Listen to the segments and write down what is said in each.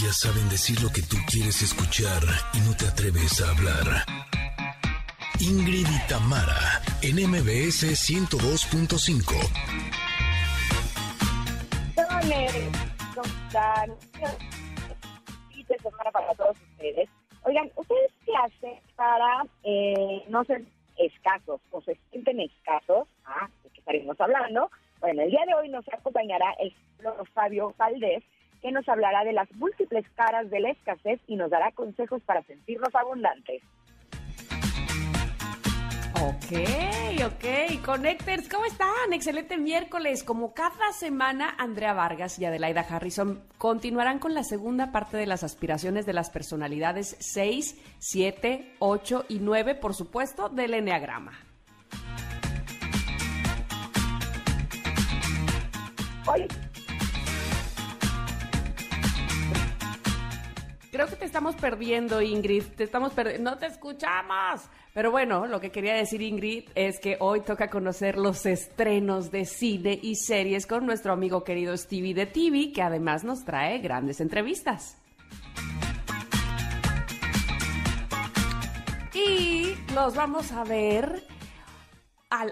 Ellas saben decir lo que tú quieres escuchar y no te atreves a hablar. Ingrid y Tamara, en MBS 102.5. ¿Cómo están? semana para todos ustedes. Oigan, ¿ustedes qué hacen para eh, no ser escasos o se sienten escasos? Ah, de qué estaremos hablando. Bueno, el día de hoy nos acompañará el Fabio Valdés, que nos hablará de las múltiples caras de la escasez y nos dará consejos para sentirnos abundantes. Ok, ok. Connectors, ¿cómo están? Excelente miércoles. Como cada semana, Andrea Vargas y Adelaida Harrison continuarán con la segunda parte de las aspiraciones de las personalidades 6, 7, 8 y 9, por supuesto, del Enneagrama. Hoy Creo que te estamos perdiendo, Ingrid. Te estamos perdiendo. No te escuchamos. Pero bueno, lo que quería decir, Ingrid, es que hoy toca conocer los estrenos de cine y series con nuestro amigo querido Stevie de TV, que además nos trae grandes entrevistas. Y los vamos a ver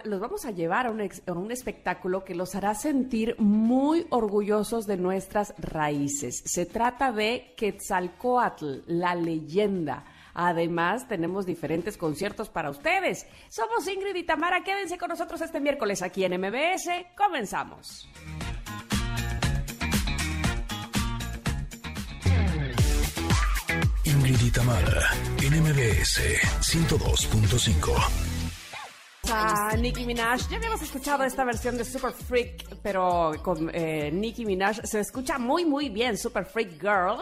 los vamos a llevar a un, espectáculo que los hará sentir muy orgullosos de nuestras raíces. Se trata de Quetzalcoatl, la leyenda. Además, tenemos diferentes conciertos para ustedes. Somos Ingrid y Tamara. Quédense con nosotros este miércoles aquí en MBS. Comenzamos. Ingrid y Tamara, en MBS 102.5 a Nicki Minaj. Ya habíamos escuchado esta versión de Super Freak, pero con eh, Nicki Minaj se escucha muy, muy bien, Super Freak Girl.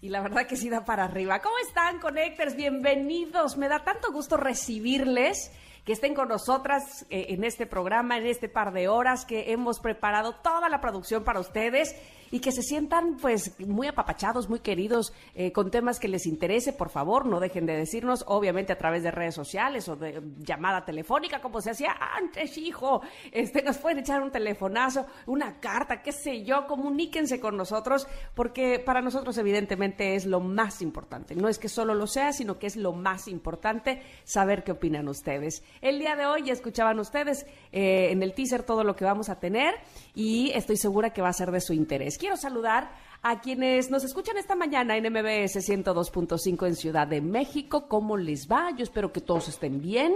Y la verdad que sí da para arriba. ¿Cómo están, Connectors? Bienvenidos. Me da tanto gusto recibirles que estén con nosotras eh, en este programa, en este par de horas que hemos preparado toda la producción para ustedes y que se sientan pues muy apapachados, muy queridos eh, con temas que les interese, por favor, no dejen de decirnos, obviamente a través de redes sociales o de llamada telefónica, como se hacía antes, hijo. Este, nos pueden echar un telefonazo, una carta, qué sé yo, comuníquense con nosotros, porque para nosotros evidentemente es lo más importante. No es que solo lo sea, sino que es lo más importante saber qué opinan ustedes. El día de hoy ya escuchaban ustedes eh, en el teaser todo lo que vamos a tener y estoy segura que va a ser de su interés quiero saludar a quienes nos escuchan esta mañana en MBS 102.5 en Ciudad de México. ¿Cómo les va? Yo espero que todos estén bien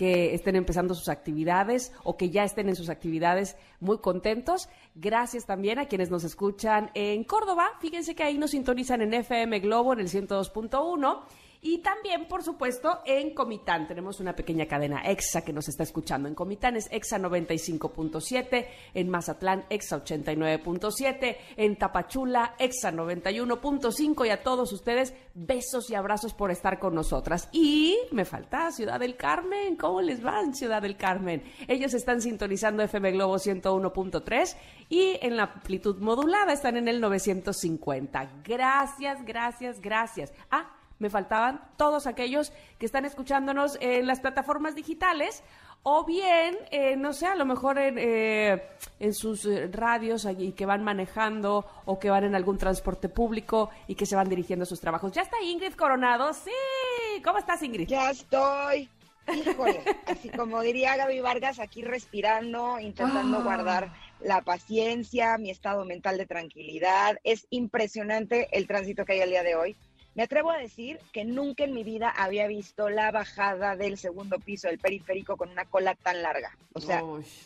que estén empezando sus actividades o que ya estén en sus actividades muy contentos. Gracias también a quienes nos escuchan en Córdoba. Fíjense que ahí nos sintonizan en FM Globo en el 102.1 y también, por supuesto, en Comitán. Tenemos una pequeña cadena EXA que nos está escuchando. En Comitán es EXA 95.7, en Mazatlán EXA 89.7, en Tapachula EXA 91.5 y a todos ustedes besos y abrazos por estar con nosotras. Y me falta Ciudad del Carmen. ¿Cómo les va en Ciudad del Carmen? Ellos están sintonizando FM Globo 101.3 y en la amplitud modulada están en el 950. Gracias, gracias, gracias. Ah, me faltaban todos aquellos que están escuchándonos en las plataformas digitales o bien, eh, no sé, a lo mejor en, eh, en sus eh, radios y que van manejando o que van en algún transporte público y que se van dirigiendo a sus trabajos. Ya está Ingrid Coronado. Sí, ¿cómo estás Ingrid? Ya estoy. Híjole, así como diría Gaby Vargas, aquí respirando, intentando ah. guardar la paciencia, mi estado mental de tranquilidad. Es impresionante el tránsito que hay el día de hoy. Me atrevo a decir que nunca en mi vida había visto la bajada del segundo piso del periférico con una cola tan larga. O sea,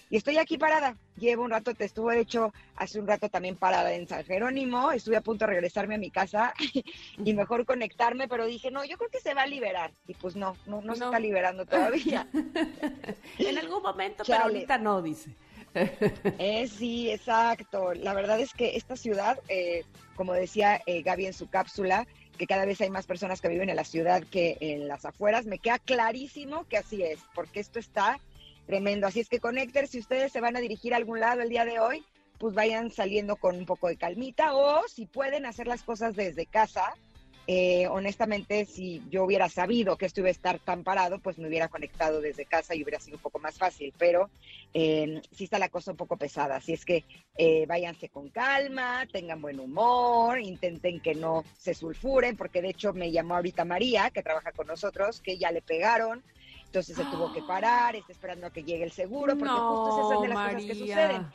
y estoy aquí parada. Llevo un rato, te estuve de hecho hace un rato también parada en San Jerónimo. Estuve a punto de regresarme a mi casa y mejor conectarme, pero dije, no, yo creo que se va a liberar. Y pues no, no, no, se está liberando todavía. en algún momento, pero ahorita no, dice. Eh, sí, exacto. La verdad es que esta ciudad, eh, como decía eh, Gaby en su cápsula, que cada vez hay más personas que viven en la ciudad que en las afueras, me queda clarísimo que así es, porque esto está tremendo. Así es que Connector, si ustedes se van a dirigir a algún lado el día de hoy, pues vayan saliendo con un poco de calmita o si pueden hacer las cosas desde casa, Eh, honestamente, si yo hubiera sabido que esto iba a estar tan parado, pues me hubiera conectado desde casa y hubiera sido un poco más fácil, pero eh, sí está la cosa un poco pesada. Así es que eh, váyanse con calma, tengan buen humor, intenten que no se sulfuren, porque de hecho me llamó ahorita María, que trabaja con nosotros, que ya le pegaron. Entonces se tuvo que parar, está esperando a que llegue el seguro, porque justo esas de las cosas que suceden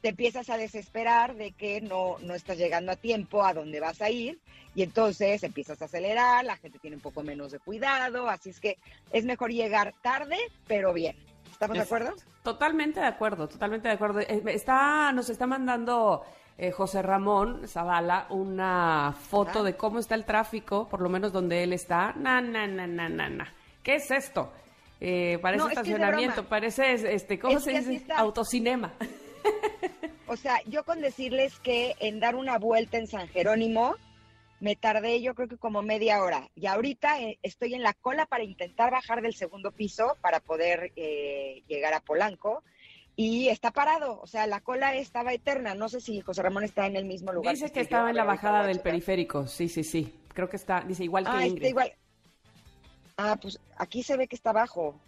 te empiezas a desesperar de que no, no estás llegando a tiempo a donde vas a ir y entonces empiezas a acelerar, la gente tiene un poco menos de cuidado, así es que es mejor llegar tarde, pero bien. ¿Estamos de acuerdo? Totalmente de acuerdo, totalmente de acuerdo. Eh, está, nos está mandando eh, José Ramón Zavala una foto de cómo está el tráfico, por lo menos donde él está. Na, na, na, na, na, na. ¿Qué es esto? Eh, parece estacionamiento, parece, este, ¿cómo se dice? Autocinema. O sea, yo con decirles que en dar una vuelta en San Jerónimo me tardé yo creo que como media hora. Y ahorita eh, estoy en la cola para intentar bajar del segundo piso para poder eh, llegar a Polanco. Y está parado, o sea, la cola estaba eterna. No sé si José Ramón está en el mismo lugar. Dice que, estaba en la bajada del periférico, sí, sí, sí. Creo que está, dice igual que ah, Ingrid. igual. Ah, pues aquí se ve que está abajo.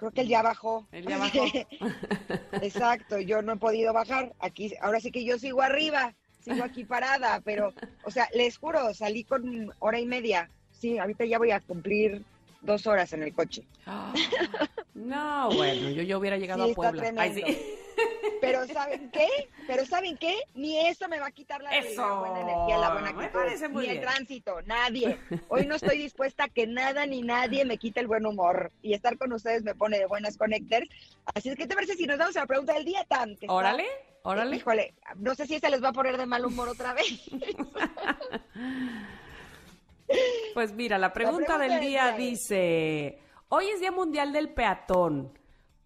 Creo que él ya bajó. Él ya bajó. Exacto, yo no he podido bajar. Aquí, ahora sí que yo sigo arriba, sigo aquí parada, pero, o sea, les juro, salí con hora y media. Sí, ahorita ya voy a cumplir dos horas en el coche. no, bueno, yo, yo hubiera llegado a Puebla. Pero ¿saben qué? Pero ¿saben qué? Ni eso me va a quitar la, buena energía, la buena actitud. Ni el tránsito, nadie. Hoy no estoy dispuesta a que nada ni nadie me quite el buen humor. Y estar con ustedes me pone de buenas connectors. Así es que te parece si nos damos a la pregunta del día, tan Órale, órale. Híjole, no sé si se les va a poner de mal humor otra vez. pues mira, la pregunta, del día dice, hoy es Día Mundial del Peatón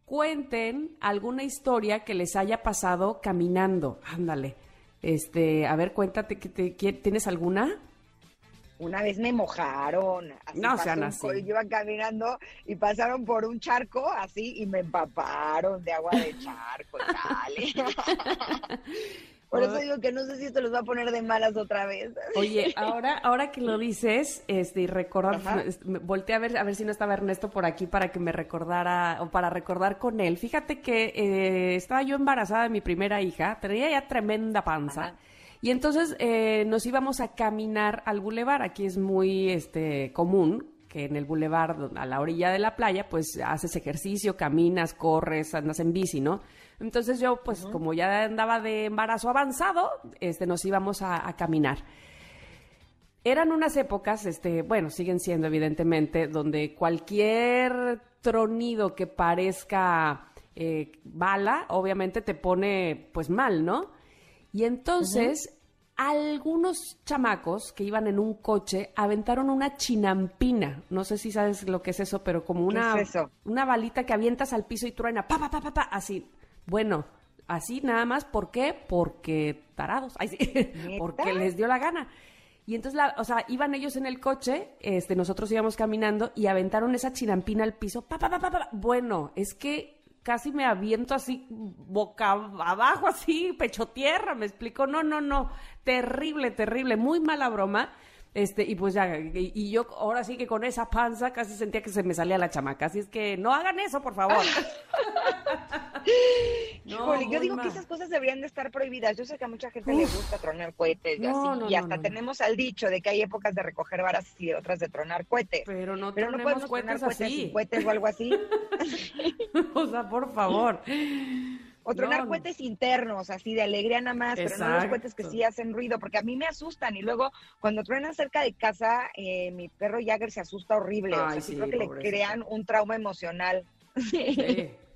cuenten alguna historia que les haya pasado caminando. Ándale. Este, a ver, cuéntate, que ¿tienes alguna? Una vez me mojaron. no sean así. Yo iba caminando y pasaron por un charco así y me empaparon de agua de charco, tal. Por eso digo que no sé si esto los va a poner de malas otra vez. Oye, ahora, ahora que lo dices, este, y recordar, volteé a ver, a ver si no estaba Ernesto por aquí para que me recordara, o para recordar con él. Fíjate que eh, estaba yo embarazada de mi primera hija, tenía ya tremenda panza. Y entonces eh, nos íbamos a caminar al bulevar. Aquí es muy este, común que en el bulevar, a la orilla de la playa, pues haces ejercicio, caminas, corres, andas en bici, ¿no? Entonces yo, pues como ya andaba de embarazo avanzado, este, nos íbamos a, caminar. Eran unas épocas, este, bueno, siguen siendo evidentemente, donde cualquier tronido que parezca eh, bala, obviamente te pone pues mal, ¿no? Y entonces algunos chamacos que iban en un coche aventaron una chinampina. No sé si sabes lo que es eso, pero como una, una balita que avientas al piso y truena, pa, pa, pa, pa, pa, así. Bueno, así nada más, ¿por qué? Porque tarados, Ay, sí. porque les dio la gana. Y entonces, la, o sea, iban ellos en el coche, este, nosotros íbamos caminando y aventaron esa chinampina al piso. Pa, pa, pa, pa, Bueno, es que casi me aviento así, boca abajo, así, pecho tierra, me explico. No, no, no, terrible, terrible, muy mala broma. Este, y pues ya, y, yo ahora sí que con esa panza casi sentía que se me salía la chamaca. Así es que no hagan eso, por favor. no, yo digo que esas cosas deberían de estar prohibidas. Yo sé que a mucha gente le gusta tronar cohetes y así, y hasta tenemos al dicho de que hay épocas de recoger varas y otras de tronar cohetes. Pero no, Pero no podemos cohetes tronar así. cohetes o algo así. o sea, por favor. O tronar cohetes internos, así de alegría nada más, pero no los cohetes que sí hacen ruido, porque a mí me asustan. Y luego, cuando truenan cerca de casa, eh, mi perro Jagger se asusta horrible. o sea, sí, creo que le crean un trauma emocional.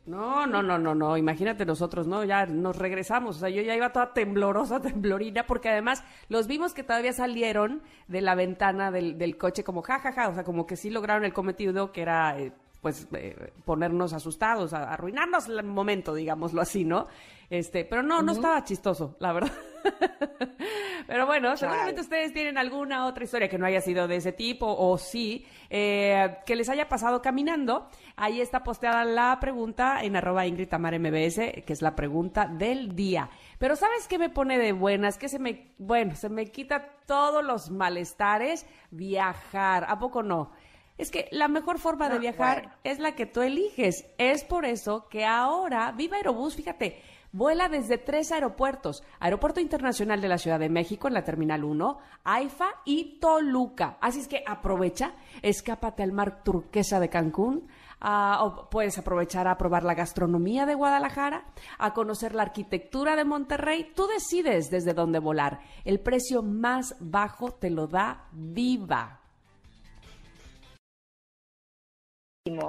No, no, no, no, no. Imagínate nosotros, ¿no? Ya nos regresamos. O sea, yo ya iba toda temblorosa, temblorina, porque además los vimos que todavía salieron de la ventana del, del coche como jajaja. Ja, ja. O sea, como que sí lograron el cometido que era eh, pues eh, ponernos asustados, arruinarnos el momento, digámoslo así, ¿no? Este, pero no, no estaba chistoso, la verdad. pero bueno, seguramente ustedes tienen alguna otra historia que no haya sido de ese tipo o sí, eh, que les haya pasado caminando. Ahí está posteada la pregunta en arroba Ingrid Tamar MBS, que es la pregunta del día. Pero ¿sabes qué me pone de buenas? Que se me, bueno, se me quita todos los malestares viajar. ¿A poco no? Es que la mejor forma de ah, viajar es la que tú eliges. Es por eso que ahora Viva Aerobús, fíjate, vuela desde tres aeropuertos. Aeropuerto Internacional de la Ciudad de México en la Terminal 1, AIFA y Toluca. Así es que aprovecha, escápate al mar turquesa de Cancún. O puedes aprovechar a probar la gastronomía de Guadalajara, a conocer la arquitectura de Monterrey. Tú decides desde dónde volar. El precio más bajo te lo da Viva.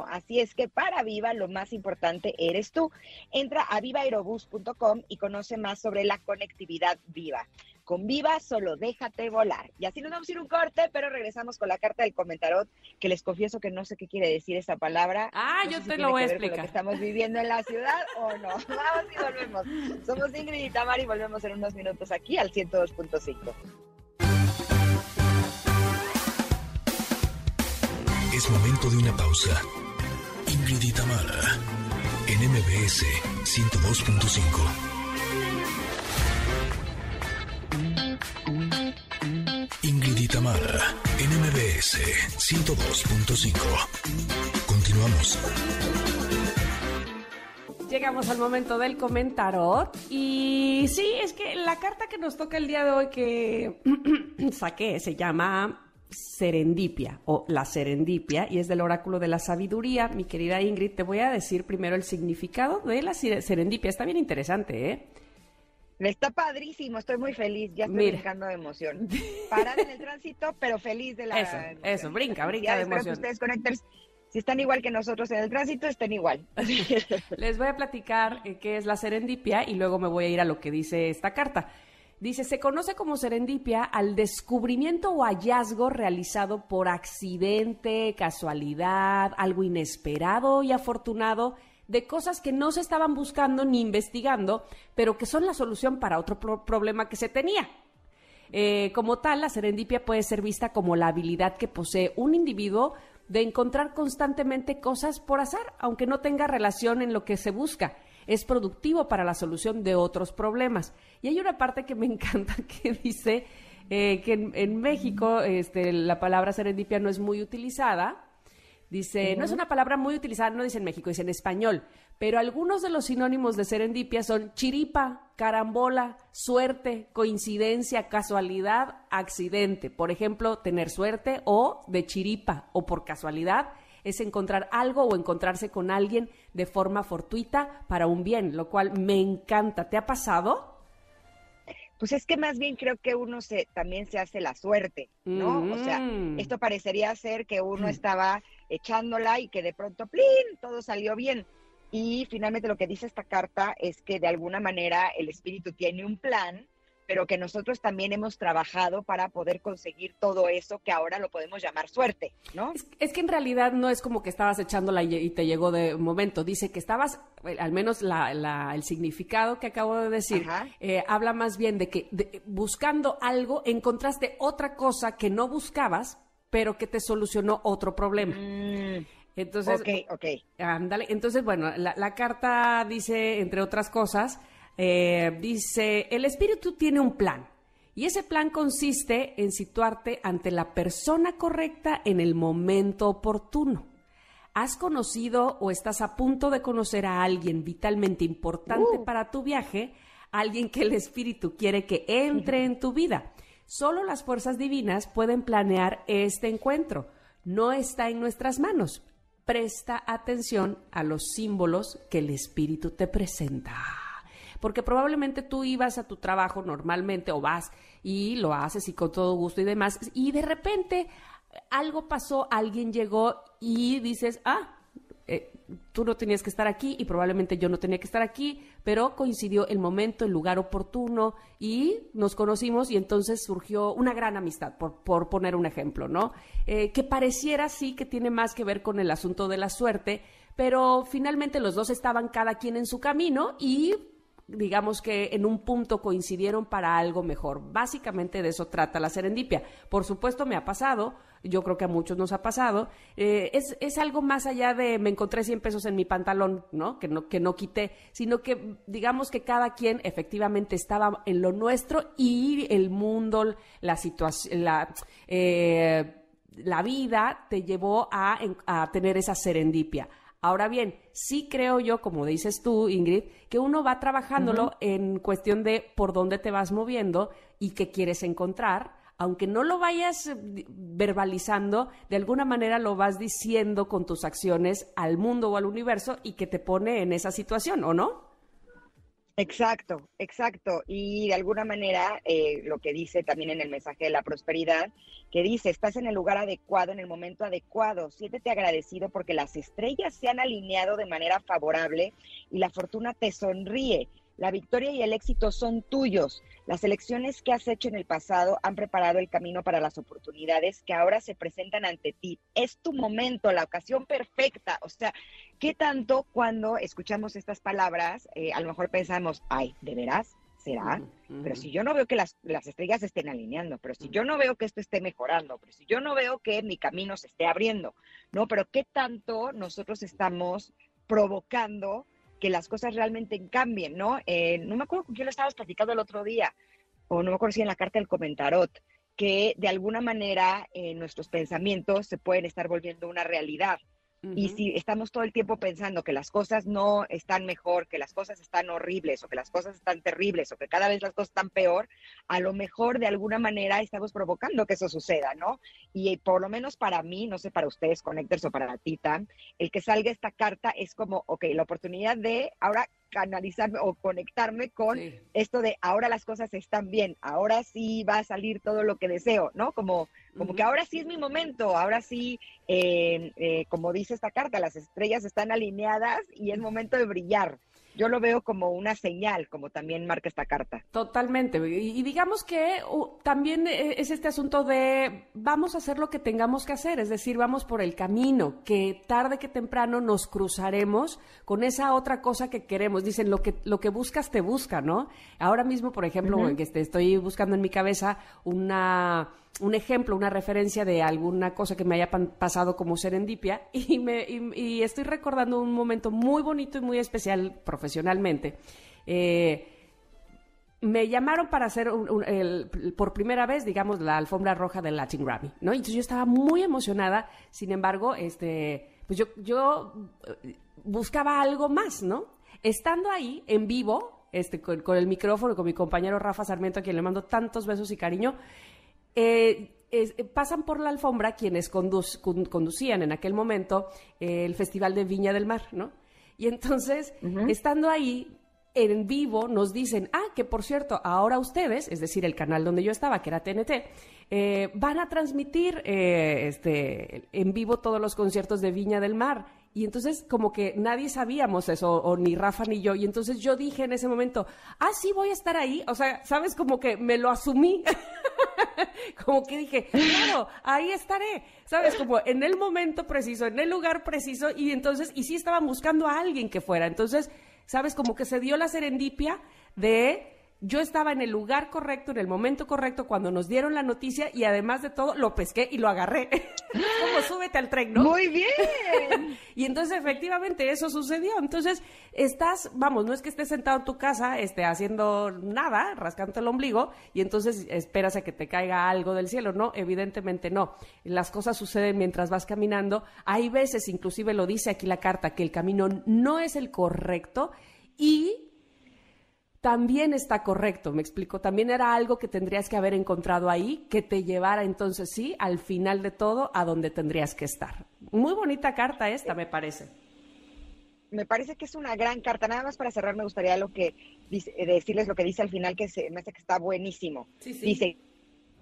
Así es que para Viva lo más importante eres tú. Entra a vivaerobus.com y conoce más sobre la conectividad viva. Con Viva solo déjate volar. Y así nos vamos a ir un corte, pero regresamos con la carta del comentarot, que les confieso que no sé qué quiere decir esa palabra. Ah, yo te lo voy a explicar. estamos viviendo en la ciudad o no. Vamos y volvemos. Somos Ingrid y Tamar y volvemos en unos minutos aquí al 102.5. Momento de una pausa. Ingrid Mara, en MBS 102.5. Ingrid Mara, en MBS 102.5. Continuamos. Llegamos al momento del comentarot y sí, es que la carta que nos toca el día de hoy que saqué se llama serendipia o la serendipia y es del oráculo de la sabiduría. Mi querida Ingrid, te voy a decir primero el significado de la serendipia. Está bien interesante, ¿eh? Está padrísimo, estoy muy feliz, ya estoy brincando de emoción. Parada en el tránsito, pero feliz de la... Eso, eso, brinca, brinca de emoción. ustedes conectores, si están igual que nosotros en el tránsito, estén igual. Les voy a platicar eh, qué es la serendipia y luego me voy a ir a lo que dice esta carta. Dice, se conoce como serendipia al descubrimiento o hallazgo realizado por accidente, casualidad, algo inesperado y afortunado de cosas que no se estaban buscando ni investigando, pero que son la solución para otro problema que se tenía. Eh, como tal, la serendipia puede ser vista como la habilidad que posee un individuo de encontrar constantemente cosas por azar, aunque no tenga relación en lo que se busca es productivo para la solución de otros problemas. Y hay una parte que me encanta que dice eh, que en, México este, la palabra serendipia no es muy utilizada. Dice, no es una palabra muy utilizada, no dice en México, dice en español, pero algunos de los sinónimos de serendipia son chiripa, carambola, suerte, coincidencia, casualidad, accidente. Por ejemplo, tener suerte o de chiripa o por casualidad es encontrar algo o encontrarse con alguien de forma fortuita para un bien, lo cual me encanta. ¿Te ha pasado? Pues es que más bien creo que uno se también se hace la suerte, ¿no? O sea, mm. esto parecería ser que uno mm. estaba echándola y que de pronto, ¡plin!, todo salió bien. Y finalmente lo que dice esta carta es que de alguna manera el espíritu tiene un plan pero que nosotros también hemos trabajado para poder conseguir todo eso que ahora lo podemos llamar suerte, ¿no? Es, que en realidad no es como que estabas echándola y, te llegó de momento, dice que estabas, eh, al menos el significado que acabo de decir, eh, habla más bien de que buscando algo encontraste otra cosa que no buscabas, pero que te solucionó otro problema. Mm. Entonces, ok, ok. Ándale, entonces, bueno, la, la carta dice, entre otras cosas, eh, dice, el espíritu tiene un plan y ese plan consiste en situarte ante la persona correcta en el momento oportuno. ¿Has conocido o estás a punto de conocer a alguien vitalmente importante uh. para tu viaje? Alguien que el espíritu quiere que entre en tu vida. Solo las fuerzas divinas pueden planear este encuentro. No está en nuestras manos. Presta atención a los símbolos que el espíritu te presenta porque probablemente tú ibas a tu trabajo normalmente o vas y lo haces y con todo gusto y demás, y de repente algo pasó, alguien llegó y dices, ah, eh, tú no tenías que estar aquí y probablemente yo no tenía que estar aquí, pero coincidió el momento, el lugar oportuno y nos conocimos y entonces surgió una gran amistad, por, por poner un ejemplo, ¿no? Eh, que pareciera sí que tiene más que ver con el asunto de la suerte, pero finalmente los dos estaban cada quien en su camino y digamos que en un punto coincidieron para algo mejor. Básicamente de eso trata la serendipia. Por supuesto me ha pasado, yo creo que a muchos nos ha pasado, eh, es, es, algo más allá de me encontré 100 pesos en mi pantalón, ¿no? Que, ¿no? que no quité, sino que digamos que cada quien efectivamente estaba en lo nuestro y el mundo, la situación, la... Eh, la vida te llevó a, a tener esa serendipia. Ahora bien, sí creo yo, como dices tú, Ingrid, que uno va trabajándolo en cuestión de por dónde te vas moviendo y qué quieres encontrar. Aunque no lo vayas eh, verbalizando, de alguna manera lo vas diciendo con tus acciones al mundo o al universo y que te pone en esa situación, ¿o no? Exacto, exacto. Y de alguna manera, eh, lo que dice también en el mensaje de la prosperidad, que dice, estás en el lugar adecuado, en el momento adecuado, siéntete agradecido porque las estrellas se han alineado de manera favorable y la fortuna te sonríe. La victoria y el éxito son tuyos. Las elecciones que has hecho en el pasado han preparado el camino para las oportunidades que ahora se presentan ante ti. Es tu momento, la ocasión perfecta. O sea, ¿qué tanto cuando escuchamos estas palabras, eh, a lo mejor pensamos, ay, ¿de veras? ¿Será? Pero si yo no veo que las, las estrellas estén alineando, pero si yo no veo que esto esté mejorando, pero si yo no veo que mi camino se esté abriendo, ¿no? Pero ¿qué tanto nosotros estamos provocando que las cosas realmente cambien, ¿no? Eh, no me acuerdo con quién lo estabas platicando el otro día, o no me acuerdo si en la carta del comentarot, que de alguna manera eh, nuestros pensamientos se pueden estar volviendo una realidad. Y si estamos todo el tiempo pensando que las cosas no están mejor, que las cosas están horribles o que las cosas están terribles o que cada vez las cosas están peor, a lo mejor de alguna manera estamos provocando que eso suceda, ¿no? Y por lo menos para mí, no sé para ustedes, Connectors o para ti, el que salga esta carta es como, ok, la oportunidad de ahora canalizarme o conectarme con esto de ahora las cosas están bien, ahora sí va a salir todo lo que deseo, ¿no? Como, como que ahora sí es mi momento, ahora sí, eh, eh, como dice esta carta, las estrellas están alineadas y es momento de brillar yo lo veo como una señal, como también marca esta carta. Totalmente. Y, digamos que también e, es este asunto de vamos a hacer lo que tengamos que hacer, es decir, vamos por el camino, que tarde que temprano nos cruzaremos con esa otra cosa que queremos. Dicen, lo que, lo que buscas te busca, ¿no? Ahora mismo, por ejemplo, que estoy buscando en mi cabeza una un ejemplo, una referencia de alguna cosa que me haya pasado como serendipia y, me, y, estoy recordando un momento muy bonito y muy especial profesionalmente. Eh, me llamaron para hacer por primera vez, digamos, la alfombra roja del Latin Grammy, ¿no? Entonces yo estaba muy emocionada, sin embargo, este, pues yo, yo eh, buscaba algo más, ¿no? Estando ahí en vivo, este, con, con, el micrófono, con mi compañero Rafa Sarmiento, a quien le mando tantos besos y cariño, eh, eh, pasan por la alfombra quienes conducían en aquel momento eh, el Festival de Viña del Mar, ¿no? Y entonces, estando ahí en vivo, nos dicen, ah, que por cierto, ahora ustedes, es decir, el canal donde yo estaba, que era TNT, van a transmitir este, en vivo todos los conciertos de Viña del Mar. Y entonces como que nadie sabíamos eso, o ni Rafa ni yo. Y entonces yo dije en ese momento, ah, sí, voy a estar ahí. O sea, sabes, como que me lo asumí. como que dije, claro, ahí estaré, ¿sabes? Como en el momento preciso, en el lugar preciso, y entonces, y sí estaban buscando a alguien que fuera. Entonces, ¿sabes? Como que se dio la serendipia de yo estaba en el lugar correcto, en el momento correcto, cuando nos dieron la noticia y además de todo lo pesqué y lo agarré. Como súbete al tren, ¿no? Muy bien. y entonces efectivamente eso sucedió. Entonces estás, vamos, no es que estés sentado en tu casa este, haciendo nada, rascándote el ombligo y entonces esperas a que te caiga algo del cielo. No, evidentemente no. Las cosas suceden mientras vas caminando. Hay veces, inclusive lo dice aquí la carta, que el camino no es el correcto y también está correcto, me explico, también era algo que tendrías que haber encontrado ahí, que te llevara entonces sí, al final de todo, a donde tendrías que estar. Muy bonita carta esta, me parece. Me parece que es una gran carta. Nada más para cerrar, me gustaría lo que dice, decirles lo que dice al final, que se, me hace que está buenísimo. Dice,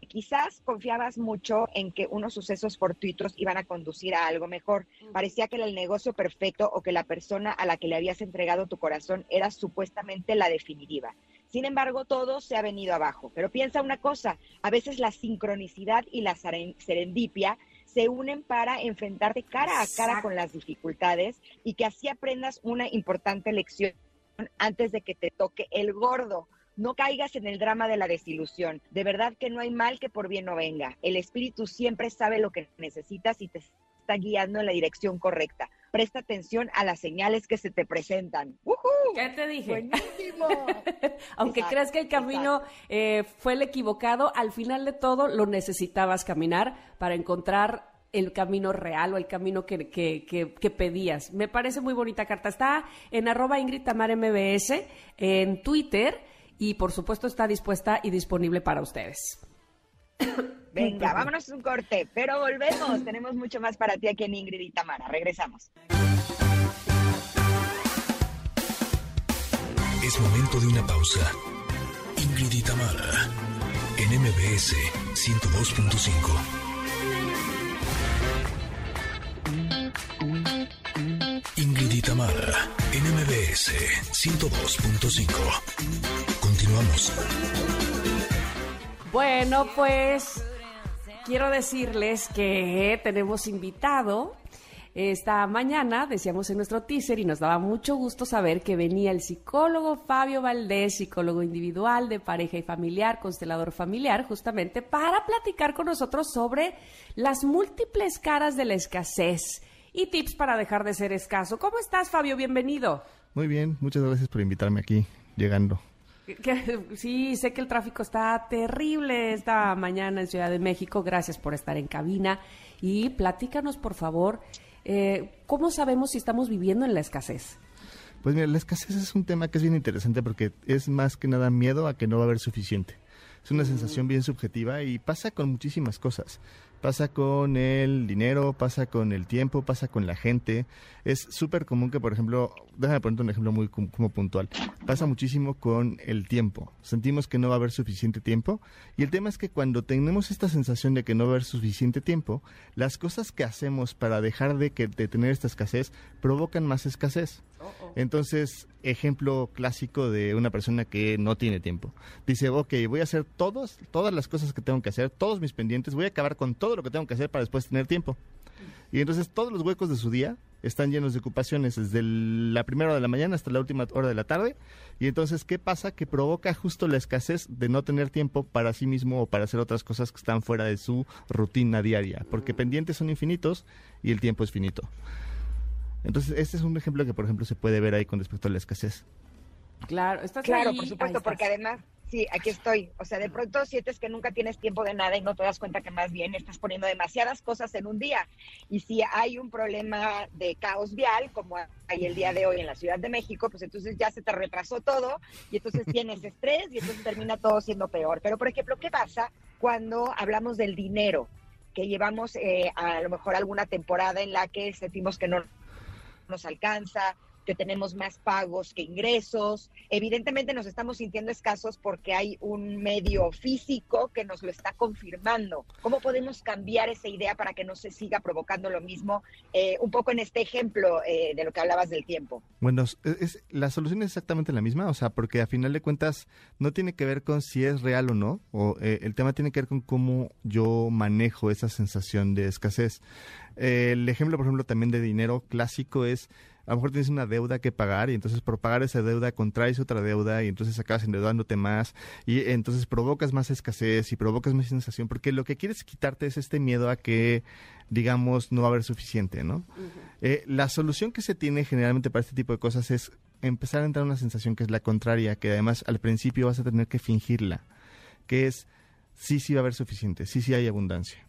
quizás confiabas mucho en que unos sucesos fortuitos iban a conducir a algo mejor. Parecía que el negocio perfecto o que la persona a la que le habías entregado tu corazón era supuestamente la definitiva. Sin embargo, todo se ha venido abajo. Pero piensa una cosa, a veces la sincronicidad y la serendipia se unen para enfrentarte cara a cara con las dificultades y que así aprendas una importante lección antes de que te toque el gordo. No caigas en el drama de la desilusión. De verdad que no hay mal que por bien no venga. El espíritu siempre sabe lo que necesitas y te está guiando en la dirección correcta. Presta atención a las señales que se te presentan. ¿Qué te dije? Buenísimo. Aunque creas que el camino eh, fue el equivocado, al final de todo lo necesitabas caminar para encontrar el camino real o el camino que, que, pedías. Me parece muy bonita carta. Está en arroba Ingrid Tamar MBS, en Twitter y por supuesto está dispuesta y disponible para ustedes. Venga, vámonos un corte, pero volvemos. Tenemos mucho más para ti aquí en Ingrid y Tamara. Regresamos. Es momento de una pausa. Ingrid y Tamara en MBS 102.5. Ingrid y Tamara, NMBS 102.5. Continuamos. Bueno, pues quiero decirles que tenemos invitado esta mañana, decíamos en nuestro teaser, y nos daba mucho gusto saber que venía el psicólogo Fabio Valdés, psicólogo individual de pareja y familiar, constelador familiar, justamente para platicar con nosotros sobre las múltiples caras de la escasez y tips para dejar de ser escaso. ¿Cómo estás, Fabio? Bienvenido. Muy bien, muchas gracias por invitarme aquí, llegando. Sí, sé que el tráfico está terrible esta mañana en Ciudad de México. Gracias por estar en cabina. Y platícanos, por favor, eh, ¿Cómo sabemos si estamos viviendo en la escasez? Pues mira, la escasez es un tema que es bien interesante porque es más que nada miedo a que no va a haber suficiente. Es una sensación bien subjetiva y pasa con muchísimas cosas. Pasa con el dinero, pasa con el tiempo, pasa con la gente. Es súper común que, por ejemplo, déjame poner un ejemplo muy como puntual. Pasa muchísimo con el tiempo. Sentimos que no va a haber suficiente tiempo. Y el tema es que cuando tenemos esta sensación de que no va a haber suficiente tiempo, las cosas que hacemos para dejar de, que, de tener esta escasez provocan más escasez. Entonces, ejemplo clásico de una persona que no tiene tiempo. Dice, ok, voy a hacer todos, todas las cosas que tengo que hacer, todos mis pendientes, voy a acabar con todo lo que tengo que hacer para después tener tiempo. Y entonces todos los huecos de su día están llenos de ocupaciones desde la primera hora de la mañana hasta la última hora de la tarde. Y entonces, ¿qué pasa? Que provoca justo la escasez de no tener tiempo para sí mismo o para hacer otras cosas que están fuera de su rutina diaria. Porque pendientes son infinitos y el tiempo es finito. Entonces, este es un ejemplo que, por ejemplo, se puede ver ahí con respecto a la escasez. Claro, estás Claro, por supuesto, porque además, sí, aquí estoy. O sea, de pronto sientes que nunca tienes tiempo de nada y no te das cuenta que más bien estás poniendo demasiadas cosas en un día. Y si hay un problema de caos vial, como hay el día de hoy en la Ciudad de México, pues entonces ya se te retrasó todo y entonces tienes estrés y entonces termina todo siendo peor. Pero, por ejemplo, ¿qué pasa cuando hablamos del dinero? que llevamos eh, a lo mejor alguna temporada en la que sentimos que no nos alcanza, que tenemos más pagos que ingresos. Evidentemente nos estamos sintiendo escasos porque hay un medio físico que nos lo está confirmando. ¿Cómo podemos cambiar esa idea para que no se siga provocando lo mismo? Eh, un poco en este ejemplo eh, de lo que hablabas del tiempo. Bueno, es, la solución es exactamente la misma, o sea, porque a final de cuentas no tiene que ver con si es real o no, o eh, el tema tiene que ver con cómo yo manejo esa sensación de escasez. El ejemplo, por ejemplo, también de dinero clásico es a lo mejor tienes una deuda que pagar y entonces por pagar esa deuda contraes otra deuda y entonces acabas endeudándote más y entonces provocas más escasez y provocas más sensación porque lo que quieres quitarte es este miedo a que digamos no va a haber suficiente, ¿no? Eh, la solución que se tiene generalmente para este tipo de cosas es empezar a entrar en una sensación que es la contraria, que además al principio vas a tener que fingirla, que es sí, sí va a haber suficiente, sí, sí hay abundancia.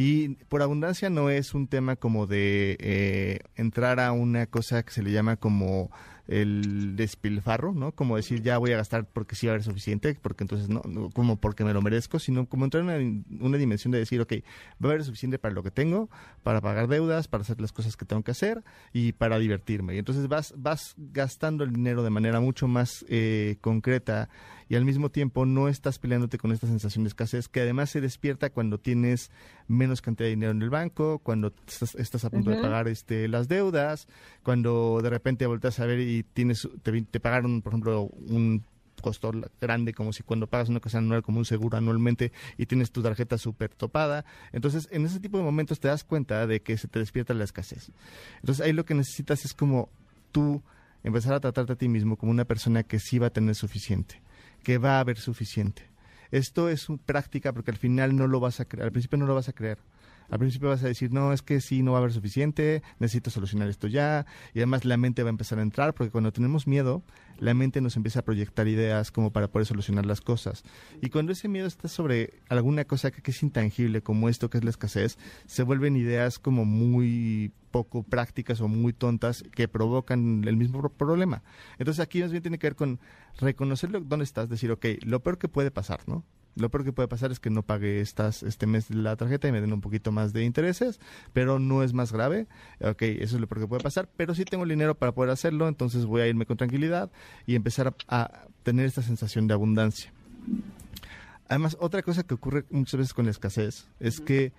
Y por abundancia no es un tema como de eh, entrar a una cosa que se le llama como el despilfarro, ¿no? Como decir, ya voy a gastar porque sí va a haber suficiente, porque entonces no, como porque me lo merezco, sino como entrar en una, dimensión de decir, ok, va a haber suficiente para lo que tengo, para pagar deudas, para hacer las cosas que tengo que hacer y para divertirme. Y entonces vas, vas gastando el dinero de manera mucho más eh, concreta y al mismo tiempo no estás peleándote con esta sensación de escasez que además se despierta cuando tienes menos cantidad de dinero en el banco, cuando estás, a punto de pagar este, las deudas, cuando de repente volteas a ver y tienes te, te pagaron, por ejemplo, un costo grande, como si cuando pagas una cosa anual como un seguro anualmente y tienes tu tarjeta súper topada. Entonces, en ese tipo de momentos te das cuenta de que se te despierta la escasez. Entonces, ahí lo que necesitas es como tú empezar a tratarte a ti mismo como una persona que sí va a tener suficiente, que va a haber suficiente. Esto es práctica porque al final no lo vas a creer, al principio no lo vas a creer. Al principio vas a decir, no, es que sí, no va a haber suficiente, necesito solucionar esto ya. Y además la mente va a empezar a entrar, porque cuando tenemos miedo, la mente nos empieza a proyectar ideas como para poder solucionar las cosas. Y cuando ese miedo está sobre alguna cosa que, es intangible, como esto que es la escasez, se vuelven ideas como muy poco prácticas o muy tontas que provocan el mismo problema. Entonces aquí más bien tiene que ver con reconocer dónde estás, decir, ok, lo peor que puede pasar, ¿no? Lo peor que puede pasar es que no pague estas, este mes la tarjeta y me den un poquito más de intereses, pero no es más grave. Ok, eso es lo peor que puede pasar, pero sí tengo el dinero para poder hacerlo, entonces voy a irme con tranquilidad y empezar a, tener esta sensación de abundancia. Además, otra cosa que ocurre muchas veces con la escasez es que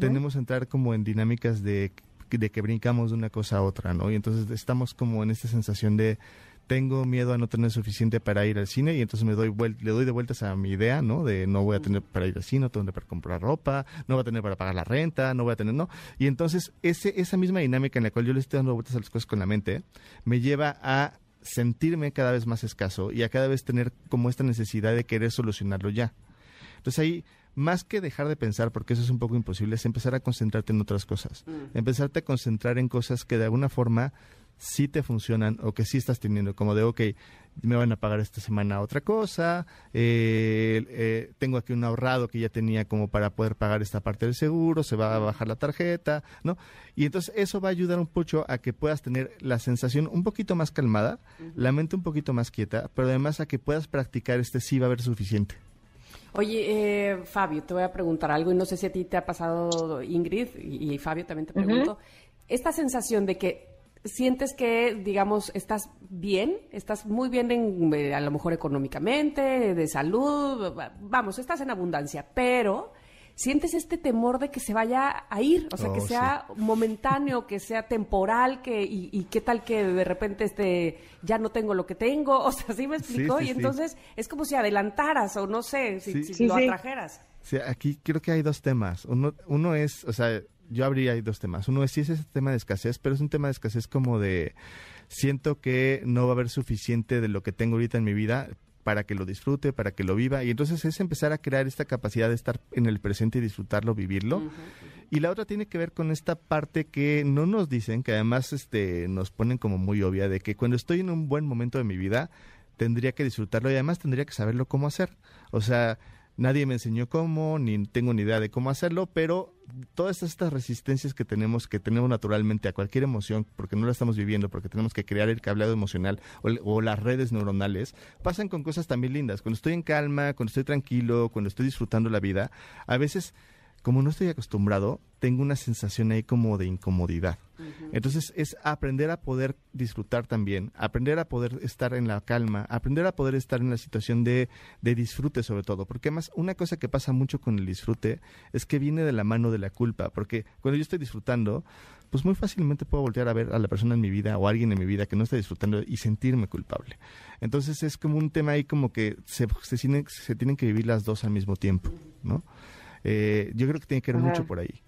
tenemos que entrar como en dinámicas de, de que brincamos de una cosa a otra, ¿no? Y entonces estamos como en esta sensación de tengo miedo a no tener suficiente para ir al cine y entonces me doy le doy de vueltas a mi idea, ¿no? De no voy a tener para ir al cine, no tengo para comprar ropa, no voy a tener para pagar la renta, no voy a tener, ¿no? Y entonces ese, esa misma dinámica en la cual yo le estoy dando vueltas a las cosas con la mente me lleva a sentirme cada vez más escaso y a cada vez tener como esta necesidad de querer solucionarlo ya. Entonces ahí más que dejar de pensar, porque eso es un poco imposible, es empezar a concentrarte en otras cosas. Mm. Empezarte a concentrar en cosas que de alguna forma sí te funcionan o que sí estás teniendo, como de, ok, me van a pagar esta semana otra cosa, eh, eh, tengo aquí un ahorrado que ya tenía como para poder pagar esta parte del seguro, se va a bajar la tarjeta, ¿no? Y entonces eso va a ayudar un poco a que puedas tener la sensación un poquito más calmada, la mente un poquito más quieta, pero además a que puedas practicar este sí va a haber suficiente. Oye, eh, Fabio, te voy a preguntar algo y no sé si a ti te ha pasado, Ingrid, y, Fabio también te pregunto, esta sensación de que sientes que, digamos, estás bien, estás muy bien en, eh, a lo mejor económicamente, de salud, vamos, estás en abundancia, pero sientes este temor de que se vaya a ir, o sea, que oh, sea momentáneo, que sea temporal, que y, qué tal que de repente este ya no tengo lo que tengo, o sea, ¿sí me explicó? y entonces es como si adelantaras o no sé, si, lo atrajeras. Sí, aquí creo que hay dos temas. Uno, uno es, o sea, yo habría ahí dos temas. Uno es sí es ese tema de escasez, pero es un tema de escasez como de siento que no va a haber suficiente de lo que tengo ahorita en mi vida para que lo disfrute, para que lo viva. Y entonces es empezar a crear esta capacidad de estar en el presente y disfrutarlo, vivirlo. Y la otra tiene que ver con esta parte que no nos dicen, que además este, nos ponen como muy obvia, de que cuando estoy en un buen momento de mi vida, tendría que disfrutarlo y además tendría que saberlo cómo hacer. O sea, Nadie me enseñó cómo, ni tengo ni idea de cómo hacerlo, pero todas estas resistencias que tenemos, que tenemos naturalmente a cualquier emoción, porque no la estamos viviendo, porque tenemos que crear el cableado emocional o, las redes neuronales, pasan con cosas también lindas. Cuando estoy en calma, cuando estoy tranquilo, cuando estoy disfrutando la vida, a veces como no estoy acostumbrado, tengo una sensación ahí como de incomodidad. Entonces es aprender a poder disfrutar también, aprender a poder estar en la calma, aprender a poder estar en la situación de, de disfrute sobre todo, porque además una cosa que pasa mucho con el disfrute es que viene de la mano de la culpa, porque cuando yo estoy disfrutando, pues muy fácilmente puedo voltear a ver a la persona en mi vida o a alguien en mi vida que no está disfrutando y sentirme culpable. Entonces es como un tema ahí como que se, se, se tienen que vivir las dos al mismo tiempo, ¿no? Eh, yo creo que tiene que ver mucho por ahí.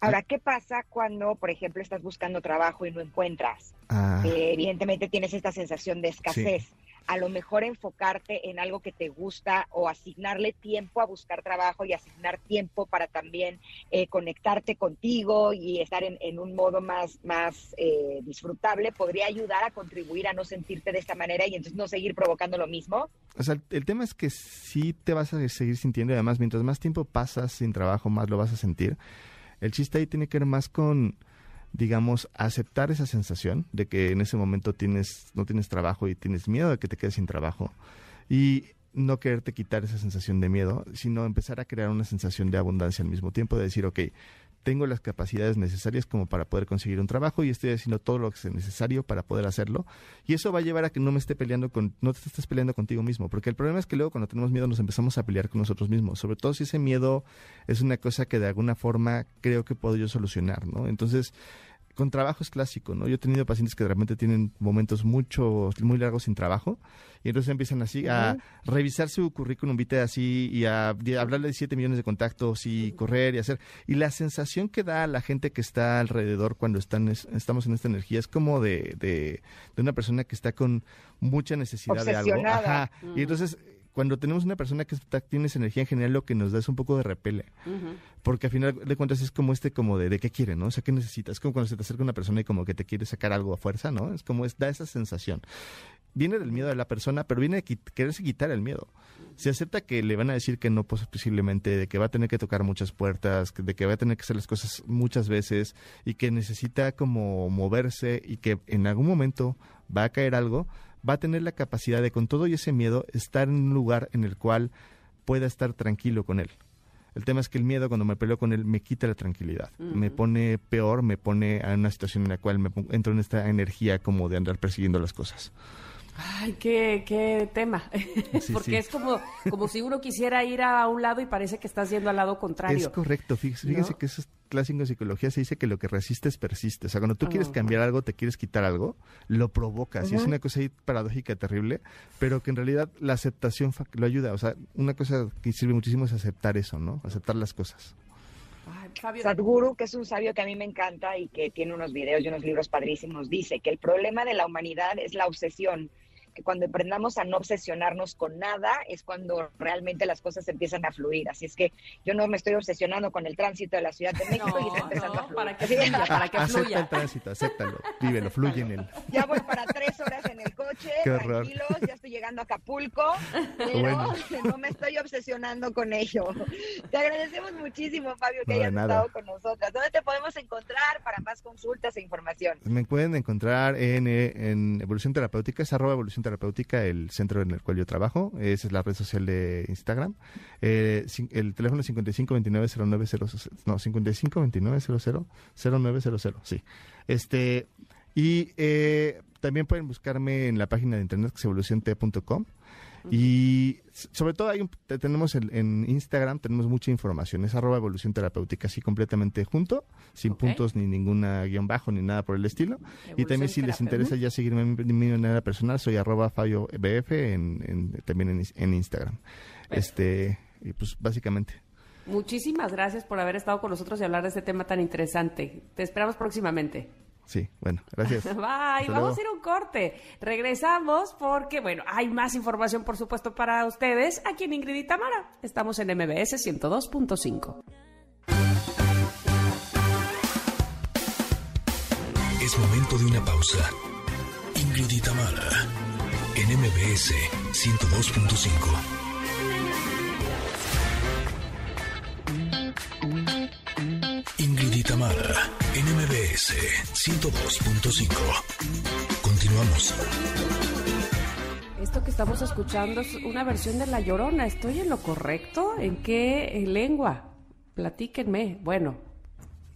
Ahora, ¿qué pasa cuando, por ejemplo, estás buscando trabajo y no encuentras? Ah. Eh, evidentemente tienes esta sensación de escasez a lo mejor enfocarte en algo que te gusta o asignarle tiempo a buscar trabajo y asignar tiempo para también eh, conectarte contigo y estar en, un modo más, más eh, disfrutable, podría ayudar a contribuir a no sentirte de esta manera y entonces no seguir provocando lo mismo. O sea, el, tema es que sí te vas a seguir sintiendo y además mientras más tiempo pasas sin trabajo, más lo vas a sentir. El chiste ahí tiene que ver más con digamos, aceptar esa sensación de que en ese momento tienes, no tienes trabajo y tienes miedo de que te quedes sin trabajo. Y no quererte quitar esa sensación de miedo, sino empezar a crear una sensación de abundancia al mismo tiempo, de decir, ok, tengo las capacidades necesarias como para poder conseguir un trabajo y estoy haciendo todo lo que es necesario para poder hacerlo. Y eso va a llevar a que no me esté peleando con, no te estés peleando contigo mismo, porque el problema es que luego cuando tenemos miedo nos empezamos a pelear con nosotros mismos, sobre todo si ese miedo es una cosa que de alguna forma creo que puedo yo solucionar, ¿no? Entonces, con trabajo es clásico, ¿no? Yo he tenido pacientes que de repente tienen momentos mucho, muy largos sin trabajo y entonces empiezan así a revisar su currículum vitae así y a, hablarle de 7 millones de contactos y correr y hacer. Y la sensación que da a la gente que está alrededor cuando están estamos en esta energía es como de, de, de una persona que está con mucha necesidad de algo. Ajá. Y entonces cuando tenemos una persona que está, tiene esa energía en general, lo que nos da es un poco de repele. Porque al final de cuentas es como este, como de, de qué quiere, ¿no? O sea, ¿qué necesitas? Es como cuando se te acerca una persona y como que te quiere sacar algo a fuerza, ¿no? Es como, es, da esa sensación. Viene del miedo de la persona, pero viene de quererse quitar el miedo. Se acepta que le van a decir que no posiblemente, de que va a tener que tocar muchas puertas, de que va a tener que hacer las cosas muchas veces y que necesita como moverse y que en algún momento va a caer algo va a tener la capacidad de, con todo y ese miedo, estar en un lugar en el cual pueda estar tranquilo con él. El tema es que el miedo, cuando me peleo con él, me quita la tranquilidad. Me pone peor, me pone a una situación en la cual me entro en esta energía como de andar persiguiendo las cosas. Ay, qué, qué tema. Porque es como, como si uno quisiera ir a un lado y parece que estás yendo al lado contrario. Es correcto. Fíjense, que eso es clásico en psicología. Se dice que lo que resistes persiste. O sea, cuando tú quieres cambiar algo, te quieres quitar algo, lo provocas. Y es una cosa ahí paradójica, terrible, pero que en realidad la aceptación lo ayuda. O sea, una cosa que sirve muchísimo es aceptar eso, ¿no? Aceptar las cosas. Sadhguru, que es un sabio que a mí me encanta y que tiene unos videos y unos libros padrísimos, dice que el problema de la humanidad es la obsesión cuando aprendamos a no obsesionarnos con nada es cuando realmente las cosas empiezan a fluir. Así es que yo no me estoy obsesionando con el tránsito de la Ciudad de México y está empezando a fluir. Para que fluya, para que fluya. Acepta el tránsito, acéptalo, vívelo, fluye en él. Ya voy para tres horas en el coche, tranquilos, ya estoy llegando a Acapulco, pero no me estoy obsesionando con ello. Te agradecemos muchísimo, Fabio, que hayas estado con nosotras. ¿Dónde te podemos encontrar para más consultas e información? Me pueden encontrar en, en Evolución Terapéutica, es arroba Evolución terapéutica, el centro en el cual yo trabajo. Esa es la red social de Instagram. Eh, el teléfono es 5529 0900 no, 5529 0900 sí. Este, y eh, también pueden buscarme en la página de internet que es evoluciont.com y sobre todo hay tenemos en Instagram, tenemos mucha información, es arroba evolución terapéutica, así completamente junto, sin puntos ni ninguna guion bajo ni nada por el estilo. y también si les interesa ya seguirme de mi manera personal, soy arroba Fabio BF en, también en, Instagram. Este, y pues básicamente. Muchísimas gracias por haber estado con nosotros y hablar de este tema tan interesante. Te esperamos próximamente. Sí, bueno, gracias. Bye, vamos a ir a un corte. Regresamos porque, bueno, hay más información, por supuesto, para ustedes aquí en Ingrid y Tamara. Estamos en MBS 102.5. Es momento de una pausa. Ingrid y Tamara en MBS 102.5. Tamara, NMBS 102.5. Continuamos. Esto que estamos escuchando es una versión de La Llorona. ¿Estoy en lo correcto? ¿En qué lengua? Platíquenme. Bueno,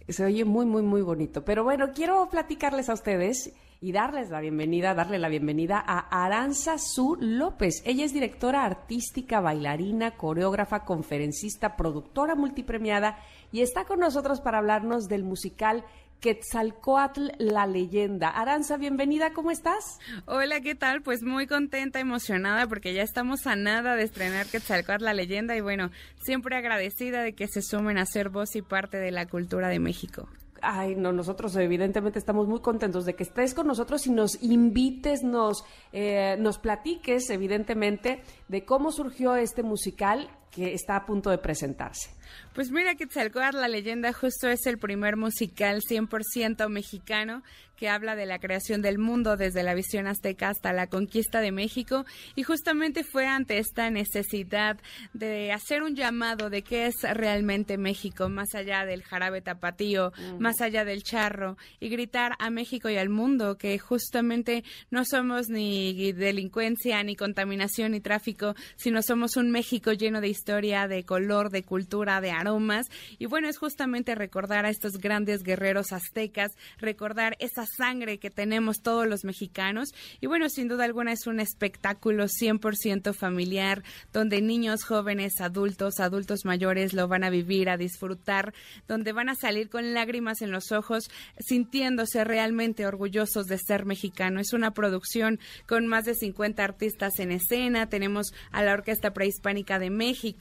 se oye muy, muy, muy bonito. Pero bueno, quiero platicarles a ustedes y darles la bienvenida, darle la bienvenida a Aranza Su López. Ella es directora artística, bailarina, coreógrafa, conferencista, productora multipremiada y está con nosotros para hablarnos del musical Quetzalcoatl, la leyenda. Aranza, bienvenida, ¿cómo estás? Hola, ¿qué tal? Pues muy contenta, emocionada, porque ya estamos a nada de estrenar Quetzalcoatl, la leyenda, y bueno, siempre agradecida de que se sumen a ser voz y parte de la cultura de México. Ay, no, nosotros evidentemente estamos muy contentos de que estés con nosotros y nos invites, nos, eh, nos platiques, evidentemente, de cómo surgió este musical que está a punto de presentarse. Pues mira, Quetzalcóatl, la leyenda justo es el primer musical 100% mexicano que habla de la creación del mundo desde la visión azteca hasta la conquista de México y justamente fue ante esta necesidad de hacer un llamado de qué es realmente México, más allá del jarabe tapatío, más más allá del charro y gritar a México y al mundo que justamente no somos ni delincuencia, ni contaminación, ni tráfico, sino somos un México lleno de historia, de color, de cultura, de aromas. Y bueno, es justamente recordar a estos grandes guerreros aztecas, recordar esa sangre que tenemos todos los mexicanos. Y bueno, sin duda alguna es un espectáculo 100% familiar, donde niños, jóvenes, adultos, adultos mayores lo van a vivir, a disfrutar, donde van a salir con lágrimas en los ojos, sintiéndose realmente orgullosos de ser mexicano. Es una producción con más de 50 artistas en escena. Tenemos a la Orquesta Prehispánica de México,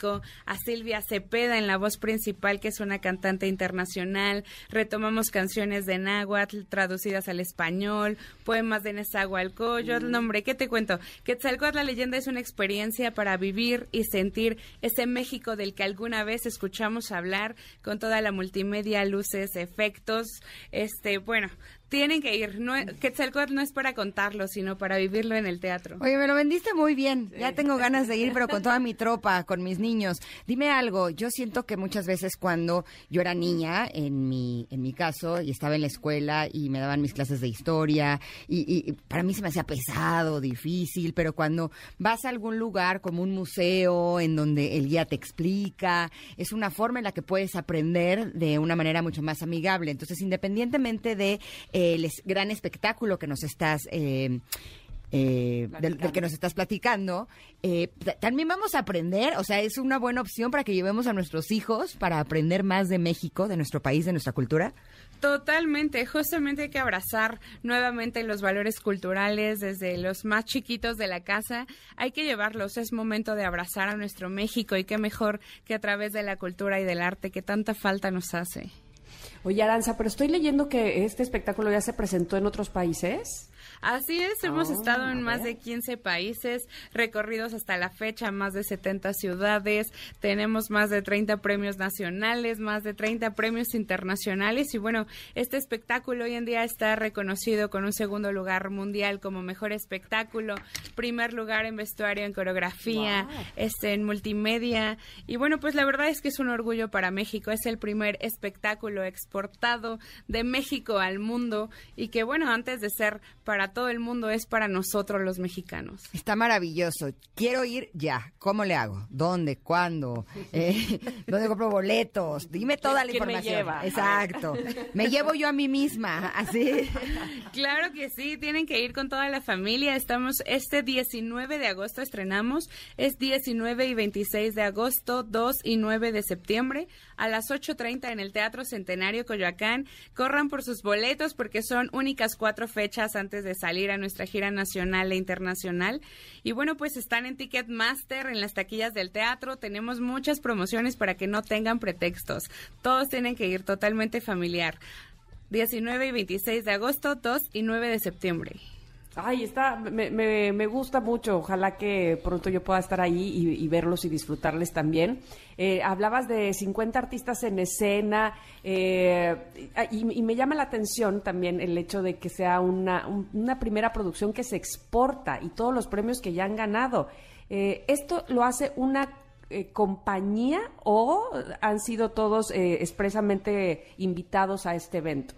a Silvia Cepeda en la voz principal, que es una cantante internacional. Retomamos canciones de náhuatl traducidas al español, poemas de Nezahualcóyotl. Mm. Nombre, ¿qué te cuento? Quetzalcóatl, la leyenda, es una experiencia para vivir y sentir ese México del que alguna vez escuchamos hablar con toda la multimedia, luces, efectos. Este, bueno, tienen que ir. No, Quetzalcóatl no es para contarlo, sino para vivirlo en el teatro. Oye, me lo vendiste muy bien. Ya tengo ganas de ir, pero con toda mi tropa, con mis niños. Dime algo. Yo siento que muchas veces cuando yo era niña, en mi, en mi caso, y estaba en la escuela y me daban mis clases de historia, y, y para mí se me hacía pesado, difícil, pero cuando vas a algún lugar como un museo en donde el guía te explica, es una forma en la que puedes aprender de una manera mucho más amigable. Entonces, independientemente de el gran espectáculo que nos estás... Eh, eh, del, que nos estás platicando, eh, también vamos a aprender, o sea, es una buena opción para que llevemos a nuestros hijos para aprender más de México, de nuestro país, de nuestra cultura. Totalmente, justamente hay que abrazar nuevamente los valores culturales desde los más chiquitos de la casa, hay que llevarlos, es momento de abrazar a nuestro México y qué mejor que a través de la cultura y del arte que tanta falta nos hace. Oye, Aranza, pero estoy leyendo que este espectáculo ya se presentó en otros países. Así es, hemos ah, estado en más de 15 países, recorridos hasta la fecha, más de 70 ciudades, tenemos más de 30 premios nacionales, más de 30 premios internacionales y bueno, este espectáculo hoy en día está reconocido con un segundo lugar mundial como mejor espectáculo, primer lugar en vestuario, en coreografía, este, en multimedia y bueno, pues la verdad es que es un orgullo para México, es el primer espectáculo exportado de México al mundo y que bueno, antes de ser para todo el mundo, es para nosotros los mexicanos. Está maravilloso. Quiero ir ya. ¿Cómo le hago? ¿Dónde? ¿Cuándo? Eh, ¿Dónde compro boletos? Dime toda la información. Me lleva? Exacto. Me llevo yo a mí misma, así. Claro que sí, tienen que ir con toda la familia. Estamos este 19 de agosto, estrenamos. Es 19 y 26 de agosto, 2 y 9 de septiembre a las 8.30 en el Teatro Centenario Coyoacán. Corran por sus boletos porque son únicas cuatro fechas antes de salir a nuestra gira nacional e internacional. Y bueno, pues están en Ticketmaster, en las taquillas del teatro. Tenemos muchas promociones para que no tengan pretextos. Todos tienen que ir totalmente familiar. 19 y 26 de agosto, 2 y 9 de septiembre. Ay, está, me, me, gusta mucho. Ojalá que pronto yo pueda estar ahí y, verlos y disfrutarles también. Eh, hablabas de 50 artistas en escena eh, y, me llama la atención también el hecho de que sea una, una primera producción que se exporta y todos los premios que ya han ganado. Eh, ¿Esto lo hace una compañía o han sido todos expresamente invitados a este evento?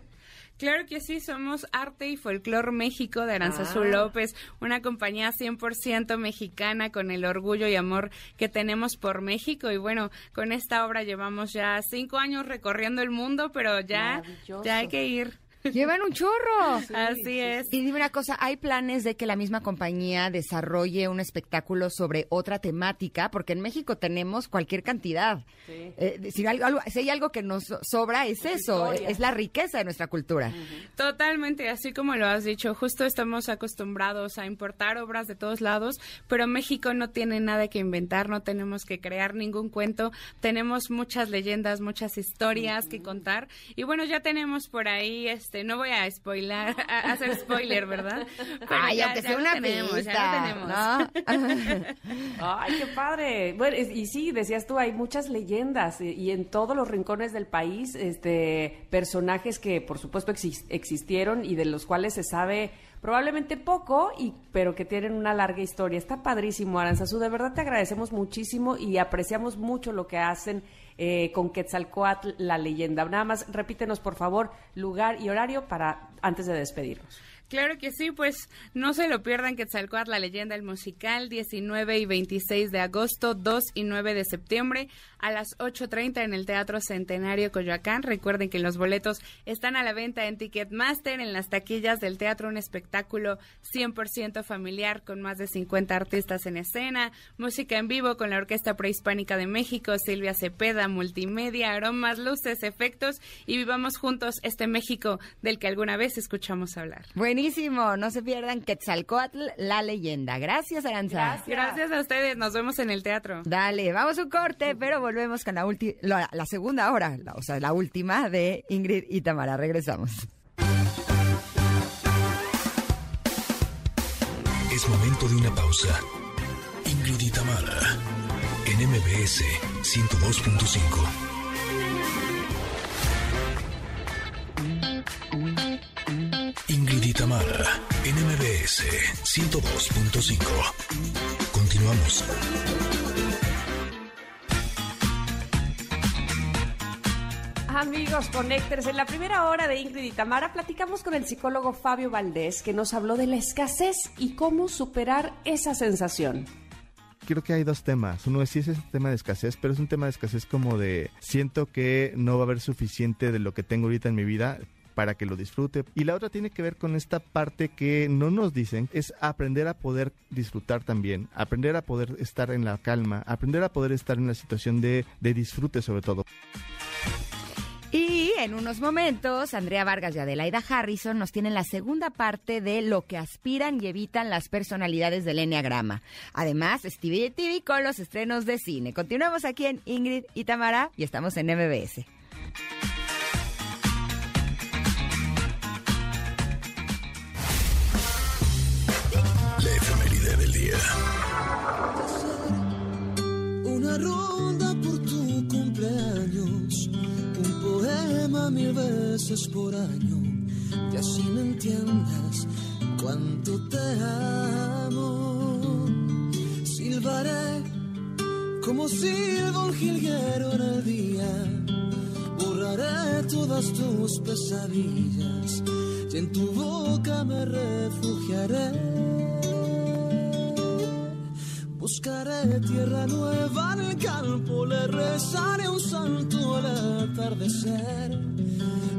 Claro que sí, somos Arte y Folclor México de Aranzazú ah. López, una compañía 100% mexicana con el orgullo y amor que tenemos por México. Y bueno, con esta obra llevamos ya cinco años recorriendo el mundo, pero ya, ya hay que ir. Llevan un chorro. Así es. Y dime una cosa, ¿hay planes de que la misma compañía desarrolle un espectáculo sobre otra temática? Porque en México tenemos cualquier cantidad. Eh, si, hay algo que nos sobra es, eso, es la riqueza de nuestra cultura. Totalmente, así como lo has dicho, justo estamos acostumbrados a importar obras de todos lados, pero México no tiene nada que inventar, no tenemos que crear ningún cuento, tenemos muchas leyendas, muchas historias que contar. Y bueno, ya tenemos por ahí... Este, este, no voy a spoilar, a hacer spoiler, ¿verdad? Ay, aunque sea una tenemos, ya tenemos. Ay, qué padre. Bueno, y sí, decías tú, hay muchas leyendas eh, y en todos los rincones del país, este, personajes que por supuesto existieron y de los cuales se sabe probablemente poco, y, pero que tienen una larga historia. Está padrísimo, Aranzazú. De verdad te agradecemos muchísimo y apreciamos mucho lo que hacen eh, con Quetzalcoatl, la leyenda. Nada más repítenos, por favor, lugar y horario para antes de despedirnos. Claro que sí, pues no se lo pierdan Quetzalcoatl, la leyenda del musical, 19 y 26 de agosto, 2 y 9 de septiembre a las 8.30 en el Teatro Centenario Coyoacán. Recuerden que los boletos están a la venta en Ticketmaster, en las taquillas del teatro, un espectáculo 100% familiar con más de 50 artistas en escena, música en vivo con la Orquesta Prehispánica de México, Silvia Cepeda, multimedia, aromas, luces, efectos y vivamos juntos este México del que alguna vez escuchamos hablar. Buenísimo, no se pierdan Quetzalcoatl, la leyenda. Gracias, Aranza. Gracias. Gracias a ustedes, nos vemos en el teatro. Dale, vamos a un corte, pero volvemos con la, la, la segunda hora, la, o sea, la última de Ingrid y Tamara. Regresamos. Es momento de una pausa. Ingrid y Tamara, en MBS 102.5. Tamara, en MBS 102.5. Continuamos. Amigos, conéctense. En la primera hora de Ingrid y Tamara platicamos con el psicólogo Fabio Valdés, que nos habló de la escasez y cómo superar esa sensación. Creo que hay dos temas. Uno es sí es ese tema de escasez, pero es un tema de escasez como de siento que no va a haber suficiente de lo que tengo ahorita en mi vida para que lo disfrute. Y la otra tiene que ver con esta parte que no nos dicen, es aprender a poder disfrutar también, aprender a poder estar en la calma, aprender a poder estar en la situación de, de disfrute sobre todo. Y en unos momentos, Andrea Vargas y Adelaida Harrison nos tienen la segunda parte de lo que aspiran y evitan las personalidades del Enneagrama. Además, Stevie TV con los estrenos de cine. Continuamos aquí en Ingrid y Tamara y estamos en MBS. Una ronda por tu cumpleaños, un poema mil veces por año, y así me entiendas cuánto te amo. Silbaré como silba un jilguero en el día, borraré todas tus pesadillas y en tu boca me refugiaré. Buscaré tierra nueva en el campo, le rezaré un santo al atardecer.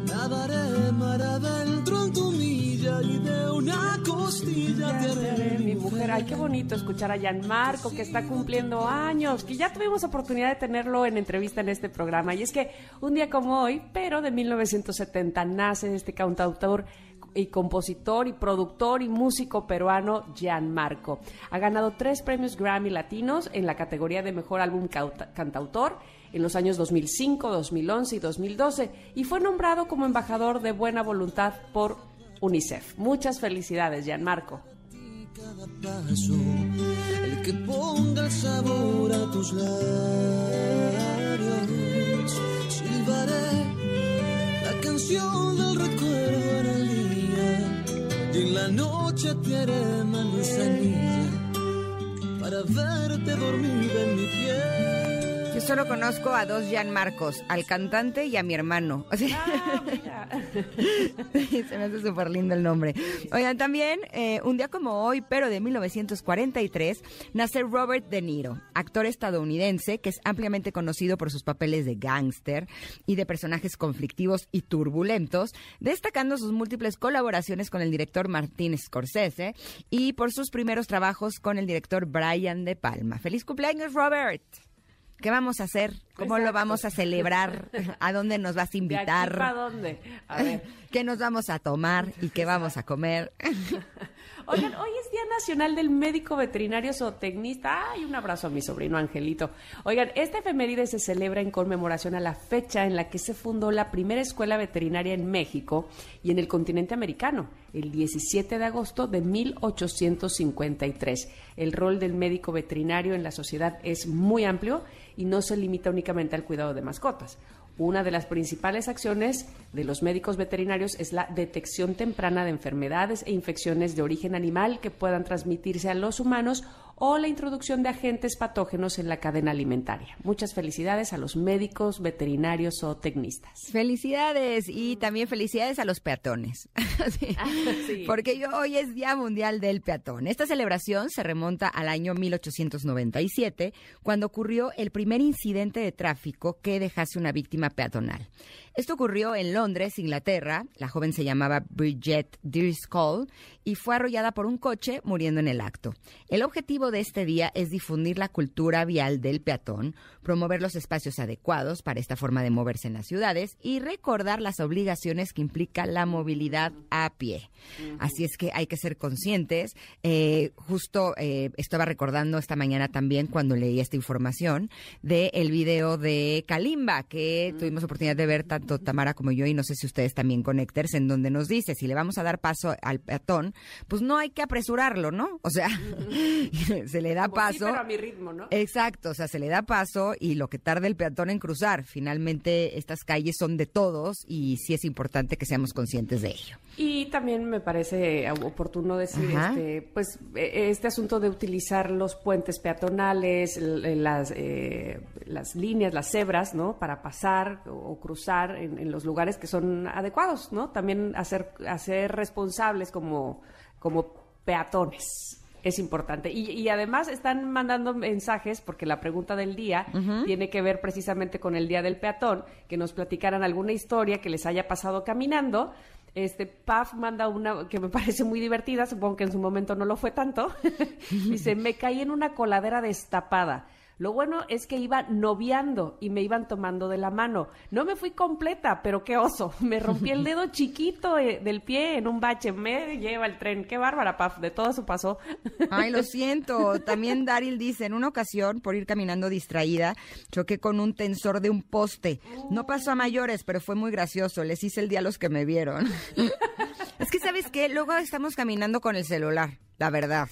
Nadaré mar adentro en tu milla y de una costilla te haré Mi mujer, ay, qué bonito escuchar a Gianmarco que está cumpliendo años, que ya tuvimos oportunidad de tenerlo en entrevista en este programa. Y es que un día como hoy, pero de 1970, nace este cantautor y compositor y productor y músico peruano Gianmarco. Ha ganado tres premios Grammy latinos en la categoría de mejor álbum cantautor en los años 2005, 2011 y 2012 y fue nombrado como embajador de buena voluntad por UNICEF. Muchas felicidades, Gianmarco. cada. Silbaré la canción del recuerdo en el día y en la noche te haré manzanilla para verte dormida en mi piel. Solo conozco a dos Gianmarcos, al cantante y a mi hermano. O sea, se me hace súper lindo el nombre. Oigan, también, eh, un día como hoy, pero de 1943, nace Robert De Niro, actor estadounidense que es ampliamente conocido por sus papeles de gángster y de personajes conflictivos y turbulentos, destacando sus múltiples colaboraciones con el director Martin Scorsese y por sus primeros trabajos con el director Brian De Palma. ¡Feliz cumpleaños, Robert! ¿Qué vamos a hacer? ¿Cómo lo vamos a celebrar? ¿A dónde nos vas a invitar? ¿A dónde? A ver. ¿Qué nos vamos a tomar y qué vamos a comer? Oigan, hoy es Día Nacional del Médico Veterinario Zootecnista. Ay, un abrazo a mi sobrino Angelito. Oigan, este efeméride se celebra en conmemoración a la fecha en la que se fundó la primera escuela veterinaria en México y en el continente americano, el 17 de agosto de 1853. El rol del médico veterinario en la sociedad es muy amplio y no se limita únicamente al cuidado de mascotas. Una de las principales acciones de los médicos veterinarios es la detección temprana de enfermedades e infecciones de origen animal que puedan transmitirse a los humanos o la introducción de agentes patógenos en la cadena alimentaria. Muchas felicidades a los médicos, veterinarios o tecnistas. Felicidades y también felicidades a los peatones. Sí. Sí. Porque yo- hoy es Día Mundial del Peatón. Esta celebración se remonta al año 1897, cuando ocurrió el primer incidente de tráfico que dejase una víctima peatonal. Esto ocurrió en Londres, Inglaterra. La joven se llamaba Bridget Driscoll y fue arrollada por un coche, muriendo en el acto. El objetivo de este día es difundir la cultura vial del peatón, promover los espacios adecuados para esta forma de moverse en las ciudades y recordar las obligaciones que implica la movilidad a pie. Así es que hay que ser conscientes. Eh, justo eh, estaba recordando esta mañana también cuando leí esta información del el video de Kalimba que tuvimos oportunidad de ver tanto Tamara como yo y no sé si ustedes también conecters en donde nos dice si le vamos a dar paso al peatón, pues no hay que apresurarlo, ¿no? O sea, se le da Como sí, paso. pero a mi ritmo, ¿no? Exacto, o sea, se le da paso y lo que tarda el peatón en cruzar. Finalmente, estas calles son de todos y sí es importante que seamos conscientes de ello. Y también me parece oportuno decir Ajá. este, pues eh, este asunto de utilizar los puentes peatonales, l- las, eh, las líneas, las cebras, ¿no? Para pasar o cruzar en, en los lugares que son adecuados, ¿no? También hacer, hacer responsables como, como peatones. Es importante. Y, y además están mandando mensajes, porque la pregunta del día tiene que ver precisamente con el Día del Peatón, que nos platicaran alguna historia que les haya pasado caminando. Este, Paf manda una que me parece muy divertida, supongo que en su momento no lo fue tanto. Dice, me caí en una coladera destapada. Lo bueno es que iba noviando y me iban tomando de la mano. No me fui completa, pero qué oso. Me rompí el dedo chiquito eh, del pie en un bache. Me lleva el tren. Qué bárbara, Paf. De todo eso pasó. Ay, lo siento. También Daryl dice, en una ocasión, por ir caminando distraída, choqué con un tensor de un poste. No pasó a mayores, pero fue muy gracioso. Les hice el día a los que me vieron. es que, ¿sabes qué? Luego estamos caminando con el celular, la verdad.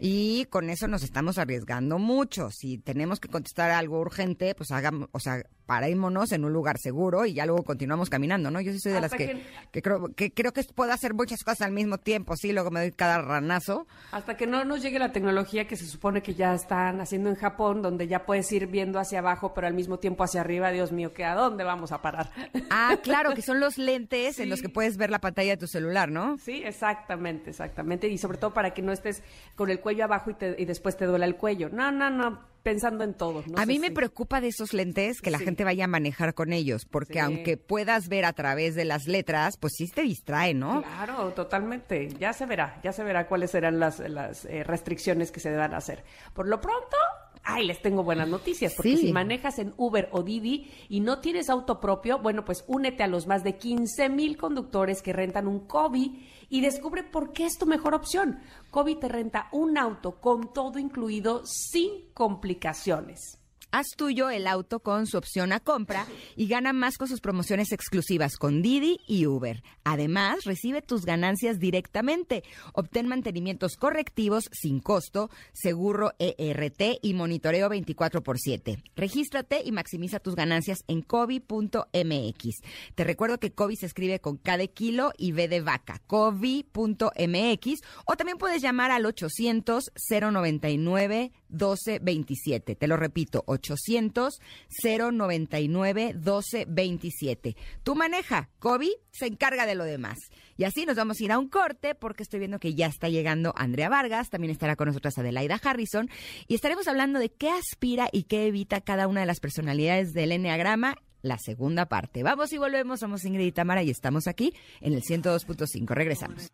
Y con eso nos estamos arriesgando mucho. Si tenemos que contestar algo urgente, pues hagamos, o sea, parémonos en un lugar seguro y ya luego continuamos caminando, ¿no? Yo sí soy de las Hasta que, que- que creo, que creo que puedo hacer muchas cosas al mismo tiempo, sí, luego me doy cada ranazo. Hasta que no nos llegue la tecnología que se supone que ya están haciendo en Japón, donde ya puedes ir viendo hacia abajo, pero al mismo tiempo hacia arriba. Dios mío, ¿que a dónde vamos a parar? Ah, claro, que son los lentes en los que puedes ver la pantalla de tu celular, ¿no? Sí, exactamente, exactamente. Y sobre todo para que no estés con el cuello abajo y, te- y después te duela el cuello. No, no, no, pensando en todo. no a mí me si- preocupa de esos lentes que la Sí. gente vaya a manejar con ellos, porque Sí. aunque puedas ver a través de las letras, pues sí te distrae, ¿no? Claro, totalmente. Ya se verá, ya se verá cuáles serán las, las eh, restricciones que se deban hacer. Por lo pronto, ay, les tengo buenas noticias, porque Sí. si manejas en Uber o Didi y no tienes auto propio, bueno, pues únete a los más de 15 mil conductores que rentan un Kobe y descubre por qué es tu mejor opción. Kobe te renta un auto con todo incluido sin complicaciones. Haz tuyo el auto con su opción a compra y gana más con sus promociones exclusivas con Didi y Uber. Además, recibe tus ganancias directamente. Obtén mantenimientos correctivos sin costo, seguro ERT y monitoreo 24 por 7. Regístrate y maximiza tus ganancias en covi.mx. Te recuerdo que Covi se escribe con K de kilo y B de vaca. covi.mx o también puedes llamar al 800 099 1227. Te lo repito, 800 099 1227. Tú maneja, Kobe se encarga de lo demás. Y así nos vamos a ir a un corte porque estoy viendo que ya está llegando Andrea Vargas, también estará con nosotras Adelaida Harrison y estaremos hablando de qué aspira y qué evita cada una de las personalidades del Enneagrama. La segunda parte. Vamos y volvemos. Somos Ingrid y Tamara y estamos aquí en el 102.5. Regresamos.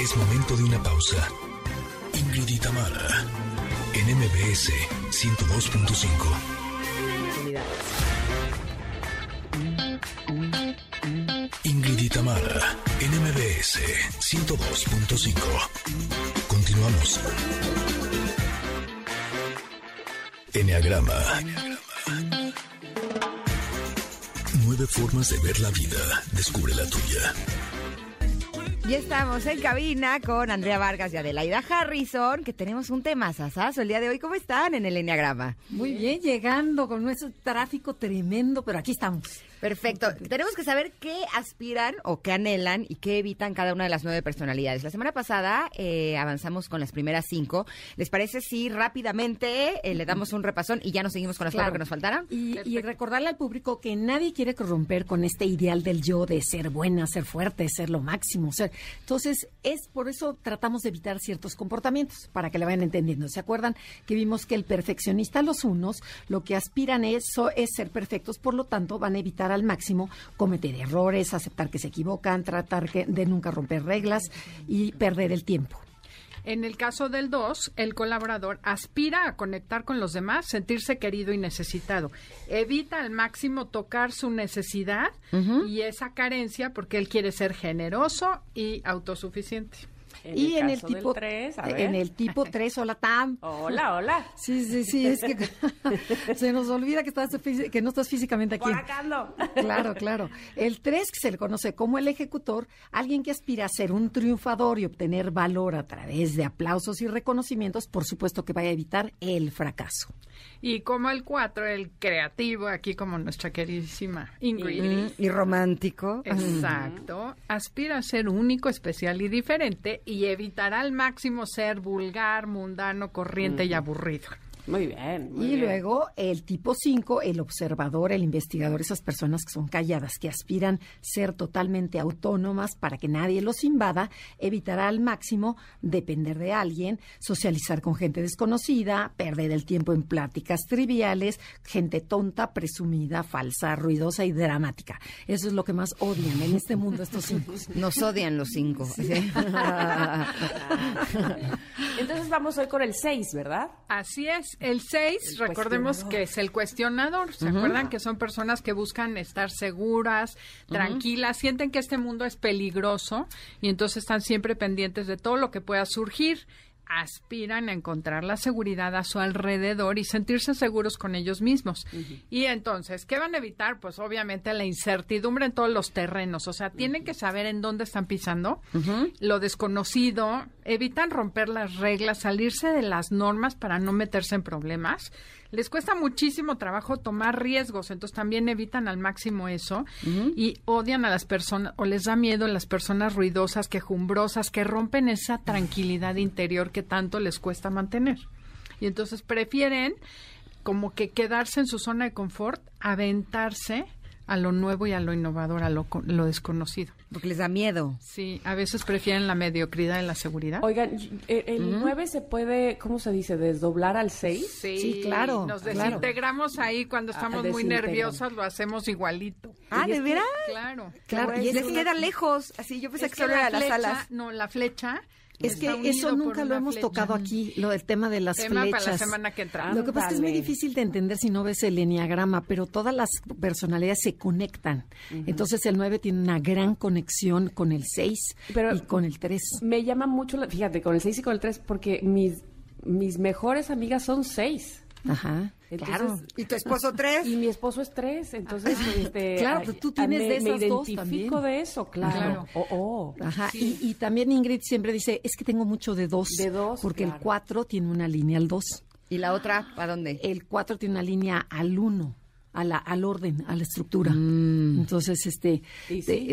Es momento de una pausa. Ingrid y Tamara, en MBS 102.5. Ingrid Tamara, en MBS 102.5. Continuamos. Enneagrama. Nueve formas de ver la vida. Descubre la tuya. Y estamos en cabina con Andrea Vargas y Adelaida Harrison, que tenemos un tema sasazo el día de hoy. ¿Cómo están en el Enneagrama? Muy bien, llegando con nuestro tráfico tremendo, pero aquí estamos. Perfecto. Tenemos que saber qué aspiran o qué anhelan y qué evitan cada una de las nueve personalidades. La semana pasada eh, avanzamos con las primeras cinco. ¿Les parece si rápidamente eh, le damos un repasón y ya nos seguimos con las cuatro que nos faltaron? Y, y recordarle al público que nadie quiere corromper con este ideal del yo de ser buena, ser fuerte, ser lo máximo. Ser... Entonces, es por eso tratamos de evitar ciertos comportamientos, para que le vayan entendiendo. ¿Se acuerdan que vimos que el perfeccionista, los unos, lo que aspiran eso es ser perfectos, por lo tanto van a evitar al máximo cometer errores, aceptar que se equivocan, tratar que- de nunca romper reglas y perder el tiempo. En el caso del 2, el colaborador aspira a conectar con los demás, sentirse querido y necesitado. Evita al máximo tocar su necesidad y esa carencia porque él quiere ser generoso y autosuficiente. Y en el tipo tres, a ver. en el tipo 3, hola Tam. Hola, hola. Sí, sí, sí, es que se nos olvida que estás que no estás físicamente aquí. Por acá ando. Claro, claro. El 3 que se le conoce como el ejecutor, alguien que aspira a ser un triunfador y obtener valor a través de aplausos y reconocimientos, por supuesto que vaya a evitar el fracaso. Y como el 4, el creativo, aquí como nuestra queridísima Ingrid. Mm, y romántico. Exacto. Aspira a ser único, especial y diferente y evitará al máximo ser vulgar, mundano, corriente y aburrido. Muy bien. muy Y bien. luego el tipo 5, el observador, el investigador, esas personas que son calladas, que aspiran ser totalmente autónomas para que nadie los invada, evitará al máximo depender de alguien, socializar con gente desconocida, perder el tiempo en pláticas triviales, gente tonta, presumida, falsa, ruidosa y dramática. Eso es lo que más odian en este mundo estos cinco. Nos odian los cinco. ¿sí? Entonces vamos hoy con el 6, ¿verdad? Así es. El 6, recordemos que es el cuestionador. ¿Se acuerdan que son personas que buscan estar seguras, tranquilas, sienten que este mundo es peligroso y entonces están siempre pendientes de todo lo que pueda surgir? Aspiran a encontrar la seguridad a su alrededor y sentirse seguros con ellos mismos. Y entonces, ¿qué van a evitar? Pues obviamente la incertidumbre en todos los terrenos. O sea, tienen que saber en dónde están pisando, lo desconocido, evitan romper las reglas, salirse de las normas para no meterse en problemas. Les cuesta muchísimo trabajo tomar riesgos, entonces también evitan al máximo eso y odian a las personas o les da miedo las personas ruidosas, quejumbrosas, que rompen esa tranquilidad interior que tanto les cuesta mantener. Y entonces prefieren como que quedarse en su zona de confort, aventarse a lo nuevo y a lo innovador, a lo, co- lo desconocido. Porque les da miedo. Sí, a veces prefieren la mediocridad y la seguridad. Oigan, eh, el 9 se puede, ¿cómo se dice? ¿Desdoblar al 6? Sí, claro, Nos claro. desintegramos ahí cuando estamos muy nerviosas, lo hacemos igualito. Ah, ¿de veras? Claro. Claro, Y les es- queda lejos. Así, yo pensé Es que solo era flecha- alas. No, la flecha. Es está que eso nunca lo hemos flecha. tocado aquí, lo del tema de las Tema flechas. para la semana que entra. Lo que pasa es que es muy difícil de entender si no ves el enneagrama, pero todas las personalidades se conectan. Entonces el 9 tiene una gran conexión con el 6 Pero- y con el 3. Me llama mucho, la- fíjate, con el 6 y con el 3, porque mis, mis mejores amigas son 6. Ajá. Entonces, claro. ¿Y tu esposo tres? Y mi esposo es 3, entonces, este, Claro, pero tú tienes me, de me esas dos identifico también. de eso, claro. Claro. Oh, oh. Ajá. Y, y también Ingrid siempre dice, es que tengo mucho de 2. De dos, Porque el claro. 4 tiene una línea al 2. ¿Y la otra, para dónde? El 4 tiene una línea al 1. A la, al orden, a la estructura. Mm. Entonces, este,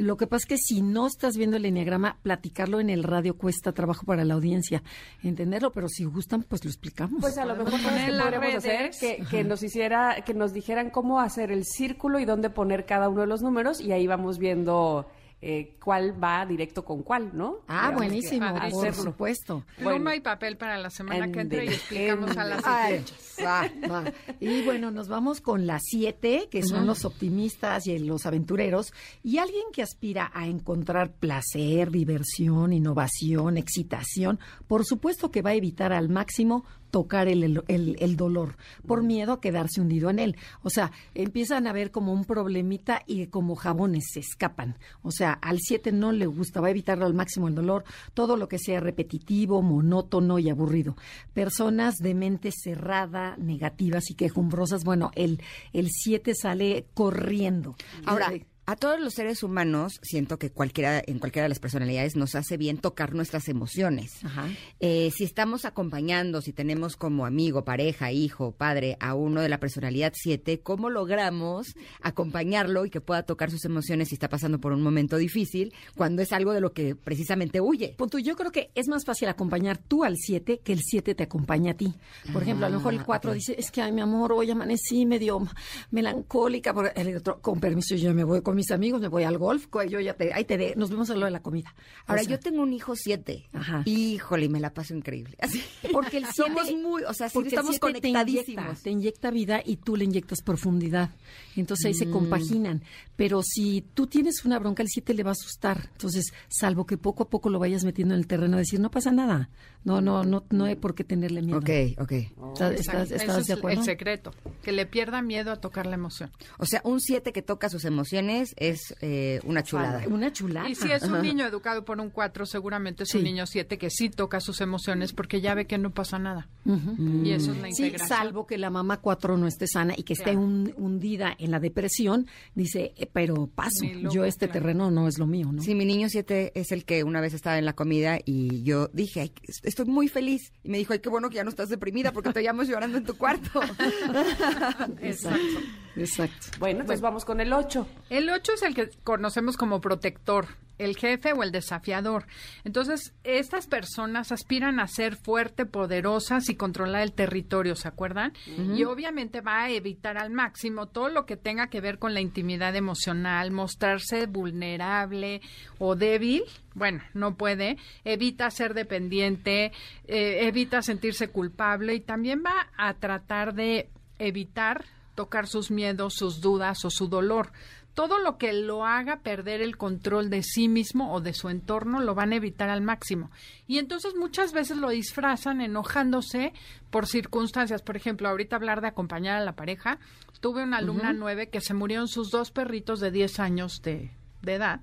lo que pasa es que si no estás viendo el enneagrama, platicarlo en el radio cuesta trabajo para la audiencia entenderlo, pero si gustan, pues lo explicamos. Pues a lo mejor poner ¿sabes qué en las podríamos hacer que, que nos hiciera, que nos dijeran cómo hacer el círculo y dónde poner cada uno de los números y ahí vamos viendo eh, cuál va directo con cuál, ¿no? ah, Digamos que buenísimo, por hacerlo. supuesto. Pluma Bueno. y papel para la semana que entra y explicamos a las va. Y bueno, nos vamos con las siete, que son los optimistas y los aventureros, y alguien que aspira a encontrar placer, diversión, innovación, excitación, por supuesto que va a evitar al máximo tocar el, el- el- el dolor, por miedo a quedarse hundido en él. O sea, empiezan a ver como un problemita y como jabones se escapan. O sea, al 7 no le gusta, va a evitarlo al máximo el dolor, todo lo que sea repetitivo, monótono y aburrido. Personas de mente cerrada, negativas y quejumbrosas, bueno, el el 7 sale corriendo. Ahora, Eh, A todos los seres humanos, siento que cualquiera, en cualquiera de las personalidades nos hace bien tocar nuestras emociones. Ajá. Eh, si estamos acompañando, si tenemos como amigo, pareja, hijo, padre a uno de la personalidad 7, ¿cómo logramos acompañarlo y que pueda tocar sus emociones si está pasando por un momento difícil cuando es algo de lo que precisamente huye? Punto, yo creo que es más fácil acompañar tú al 7 que el 7 te acompaña a ti. Por ejemplo, a lo mejor el 4 dice, es que, ay, mi amor, hoy amanecí medio melancólica. Por el otro, con permiso, yo me voy con mis amigos, me voy al golf, yo ya te, ahí te de, nos vemos a lo de la comida. Ahora, O sea, yo tengo un hijo 7. Ajá. Híjole, y me la paso increíble. Así. Porque el siete- Somos muy, o sea, sí porque estamos siete te inyecta, conectadísimos. Te inyecta vida y tú le inyectas profundidad. Entonces ahí Mm. se compaginan. Pero si tú tienes una bronca, el 7 le va a asustar. Entonces, salvo que poco a poco lo vayas metiendo en el terreno, decir, no pasa nada. No, no, no, no hay por qué tenerle miedo. Ok, ok. ¿Estás, de es acuerdo? el secreto, que le pierda miedo a tocar la emoción. O sea, un 7 que toca sus emociones es eh, una chulada. Una chulada. Y si es un niño educado por un 4, seguramente es un Sí. niño 7 que sí toca sus emociones porque ya ve que no pasa nada. Y eso es la Sí, integración. salvo que la mamá 4 no esté sana y que esté Claro. un- hundida en la depresión, dice, eh, pero paso, loco, yo este claro. terreno no es lo mío, ¿no? Sí, mi niño 7 es el que una vez estaba en la comida y yo dije, "Ay, estoy muy feliz. Y me dijo, ay, qué bueno que ya no estás deprimida porque te llamo llorando en tu cuarto. Exacto, exacto. Bueno, pues vamos con el 8. El 8 es el que conocemos como protector, el jefe o el desafiador. Entonces, estas personas aspiran a ser fuerte, poderosas y controlar el territorio, ¿se acuerdan? Y obviamente va a evitar al máximo todo lo que tenga que ver con la intimidad emocional, mostrarse vulnerable o débil. Bueno, no puede. Evita ser dependiente, eh, evita sentirse culpable y también va a tratar de evitar tocar sus miedos, sus dudas o su dolor. Todo lo que lo haga perder el control de sí mismo o de su entorno lo van a evitar al máximo. Y entonces muchas veces lo disfrazan enojándose por circunstancias. Por ejemplo, ahorita hablar de acompañar a la pareja. Tuve una alumna nueve que se murieron sus dos perritos de 10 años de, de edad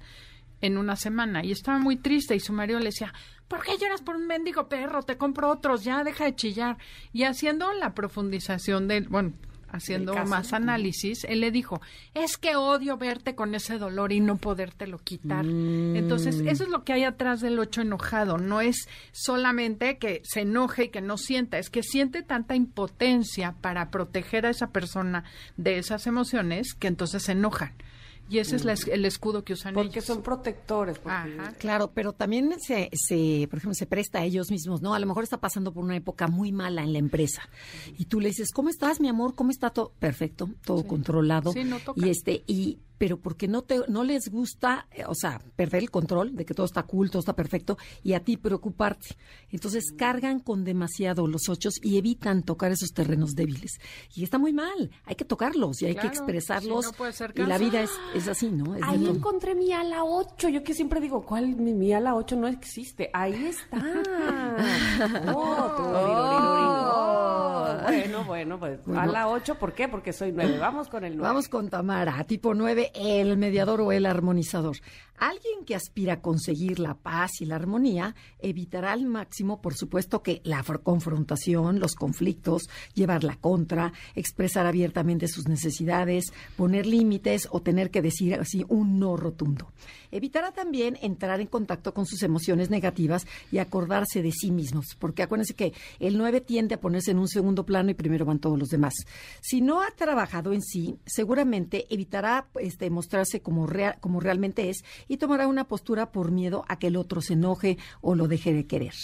en una semana y estaba muy triste y su marido le decía, ¿por qué lloras por un mendigo perro? Te compro otros, ya deja de chillar. Y haciendo la profundización del, bueno, haciendo más análisis, él le dijo, es que odio verte con ese dolor y no podértelo quitar. Entonces, eso es lo que hay atrás del ocho enojado, no es solamente que se enoje y que no sienta, es que siente tanta impotencia para proteger a esa persona de esas emociones que entonces se enojan. Y ese es la es- el escudo que usan Porque ellos. son protectores. porque- Ajá. Claro, pero también se, se, por ejemplo, se presta a ellos mismos, ¿no? A lo mejor está pasando por una época muy mala en la empresa. Y tú le dices, ¿cómo estás, mi amor? ¿Cómo está todo? Perfecto, todo controlado. Sí, no toca. Y este, y, pero porque no te, no les gusta, eh, o sea, perder el control de que todo está cool, todo está perfecto, y a ti preocuparte. Entonces cargan con demasiado los ochos y evitan tocar esos terrenos débiles. Y está muy mal, hay que tocarlos y hay que expresarlos. si no puede ser y la vida es, es así, ¿no? Es Ahí encontré mi ala 8. Yo que siempre digo, ¿cuál? Mi, mi ala 8 no existe. Ahí está. Oh. Oh, Bueno, bueno, pues ala 8, ¿por qué? Porque soy 9. Vamos con el 9. Vamos con Tamara, tipo 9, el mediador o el armonizador. Alguien que aspira a conseguir la paz y la armonía evitará al máximo, por supuesto, que la confrontación, los conflictos, llevar la contra, expresar abiertamente sus necesidades, poner límites o tener que decir así un no rotundo. Evitará también entrar en contacto con sus emociones negativas y acordarse de sí mismos, porque acuérdense que el 9 tiende a ponerse en un segundo plano y primero van todos los demás. Si no ha trabajado en sí, seguramente evitará este, mostrarse como, real- como realmente es y tomará una postura por miedo a que el otro se enoje o lo deje de querer.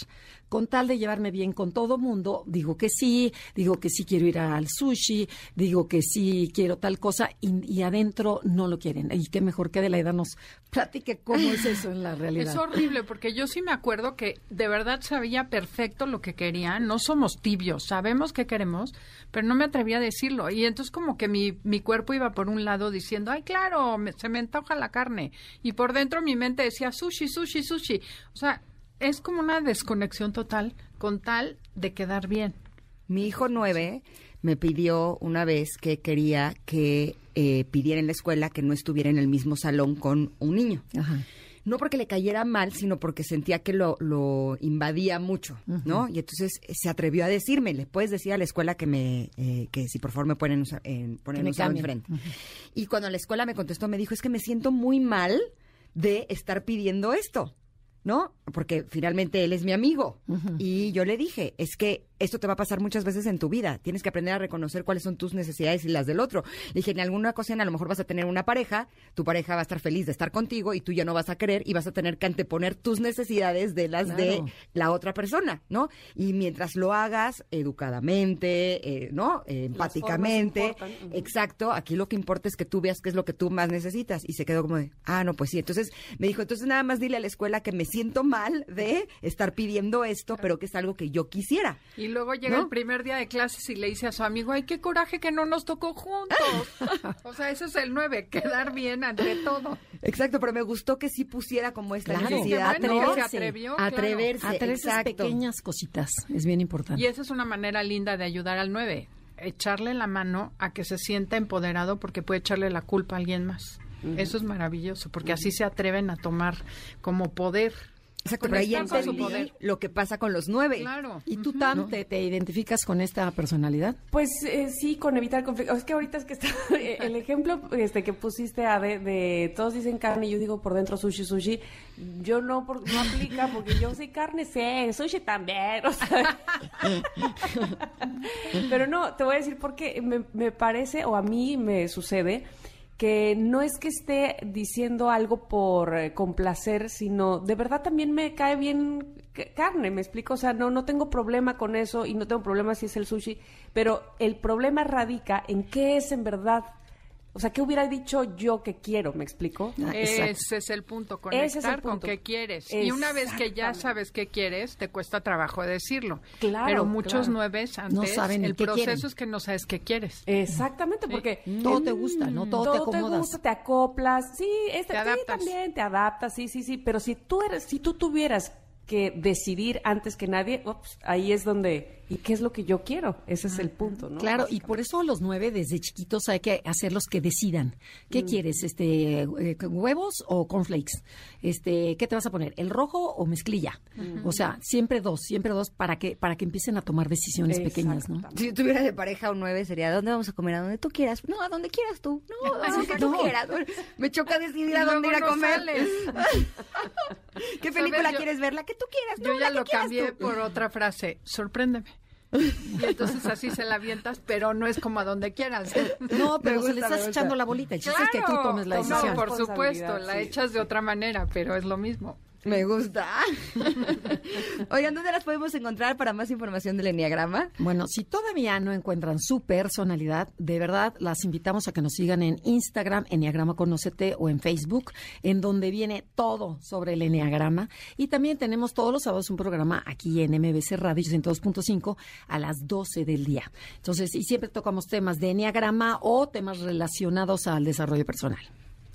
Con tal de llevarme bien con todo mundo, digo que sí, digo que sí quiero ir al sushi, digo que sí quiero tal cosa y, adentro no lo quieren. Y qué mejor que Adelaida nos platique cómo es eso en la realidad. Es horrible porque yo sí me acuerdo que de verdad sabía perfecto lo que quería. No somos tibios, sabemos qué queremos, pero no me atrevía a decirlo. Y entonces como que mi, mi cuerpo iba por un lado diciendo, ay, claro, me- se me antoja la carne. Y por dentro mi mente decía, sushi, sushi, sushi. O sea, es como una desconexión total con tal de quedar bien. Mi hijo 9 me pidió una vez que quería que eh, pidiera en la escuela que no estuviera en el mismo salón con un niño. Ajá. no porque le cayera mal, sino porque sentía que lo, lo invadía mucho, ¿no? Y entonces eh, se atrevió a decirme, le puedes decir a la escuela que me, eh, que si por favor me ponen, en, ponen me usado cambien. enfrente. Y cuando la escuela me contestó, me dijo, es que me siento muy mal de estar pidiendo esto. ¿No? Porque finalmente él es mi amigo. Y yo le dije, es que esto te va a pasar muchas veces en tu vida. Tienes que aprender a reconocer cuáles son tus necesidades y las del otro. Le dije, en alguna ocasión a lo mejor vas a tener una pareja, tu pareja va a estar feliz de estar contigo y tú ya no vas a querer y vas a tener que anteponer tus necesidades de las de la otra persona, ¿no? Y mientras lo hagas educadamente, eh, ¿no? Eh, empáticamente, exacto, aquí lo que importa es que tú veas qué es lo que tú más necesitas. Y se quedó como de, ah, no, pues sí. Entonces me dijo, entonces nada más dile a la escuela que me siento mal de estar pidiendo esto, pero que es algo que yo quisiera. Y luego llega ¿No? el primer día de clases y le dice a su amigo, ay, qué coraje que no nos tocó juntos. o sea, ese es el nueve, quedar bien ante todo. Exacto, pero me gustó que sí pusiera como esta Claro. necesidad, que se atrevió, claro. Atreverse, Atreverse esas pequeñas cositas es bien importante. Y esa es una manera linda de ayudar al 9, echarle la mano a que se sienta empoderado porque puede echarle la culpa a alguien más. Eso es maravilloso, porque así se atreven a tomar como poder. Exacto, pero ahí entendí poder. lo que pasa con los nueve. Claro. ¿Y tú, Tam, te, te identificas con esta personalidad? Pues eh, sí, con evitar conflicto. Es que ahorita es que está eh, el ejemplo este que pusiste Ade de todos dicen carne y yo digo por dentro sushi sushi. Yo no por- no aplica porque yo soy carne sí, sushi también. o sea. Pero no, te voy a decir porque me, me parece o a mí me sucede que no es que esté diciendo algo por eh, complacer, sino de verdad también me cae bien carne, me explico, o sea, no no tengo problema con eso y no tengo problema si es el sushi, pero el problema radica en qué es en verdad. O sea, ¿qué hubiera dicho yo que quiero? ¿Me explico? Ah, exacto. Ese es el punto, Ese es el conectar con qué quieres. Y una vez que ya sabes qué quieres, te cuesta trabajo decirlo. Claro, Pero muchos claro. nueves antes, No saben el qué proceso quieren. es que no sabes qué quieres. Exactamente, porque Todo te gusta, ¿no? Todo, te acomodas. gusta, te acoplas, sí, este, Te sí, también te adaptas, sí, sí, sí, pero si tú eres, si tú tuvieras que decidir antes que nadie, ups, ahí es donde, ¿y qué es lo que yo quiero? Ese es el punto, ¿no? Claro, y por eso a los nueve desde chiquitos hay que hacerlos que decidan. ¿Qué quieres? Este eh, huevos o cornflakes. Este, ¿qué te vas a poner? ¿El rojo o mezclilla? O sea, siempre dos, siempre dos para que para que empiecen a tomar decisiones pequeñas, ¿no? Si yo tuviera de pareja un nueve sería, ¿a dónde vamos a comer? A donde tú quieras. No, a donde quieras tú. No, a donde tú quieras. Me choca decidir a dónde ir a comer. ¿Qué película ¿Sabes? Yo- quieres ver? La que tú quieras. Yo no, ya la que lo cambié tú. por otra frase, sorpréndeme. Y entonces así se la avientas, pero no es como a donde quieras. No, pero se le estás echando la bolita. El es que tú tomes la no, decisión. por supuesto, la sí. echas de otra manera, pero es lo mismo. Me gusta. Oigan, ¿dónde las podemos encontrar para más información del Enneagrama? Bueno, si todavía no encuentran su personalidad, de verdad las invitamos a que nos sigan en Instagram, Enneagrama Conócete, o en Facebook, en donde viene todo sobre el Enneagrama. Y también tenemos todos los sábados un programa aquí en MBC Radio 102.5 a las 12 del día. Entonces, y siempre tocamos temas de Enneagrama o temas relacionados al desarrollo personal.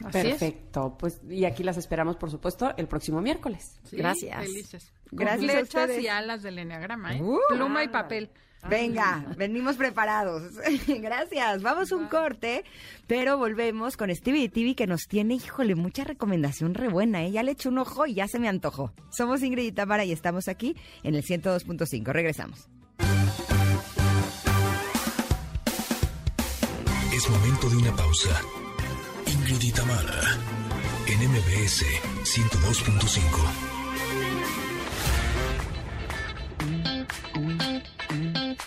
Así es. Perfecto, pues y aquí las esperamos, por supuesto, el próximo miércoles. Sí, Gracias. Felices. Con Gracias a flechas ustedes. y alas del enneagrama, ¿eh? Uh. Pluma y papel. Venga, venimos preparados. Gracias. Vamos a un corte, pero volvemos con Stevie TV que nos tiene, híjole, mucha recomendación re buena, ¿eh? Ya le eché un ojo y ya se me antojó. Somos Ingrid y Tamara y estamos aquí en el 102.5. Regresamos. Es momento de una pausa. Y Tamara, en MBS 102.5.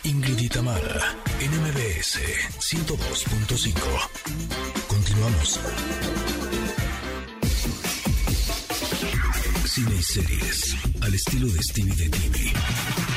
Ingrid en MBS 102.5. Continuamos. Cine y series, al estilo de Stevie de TV.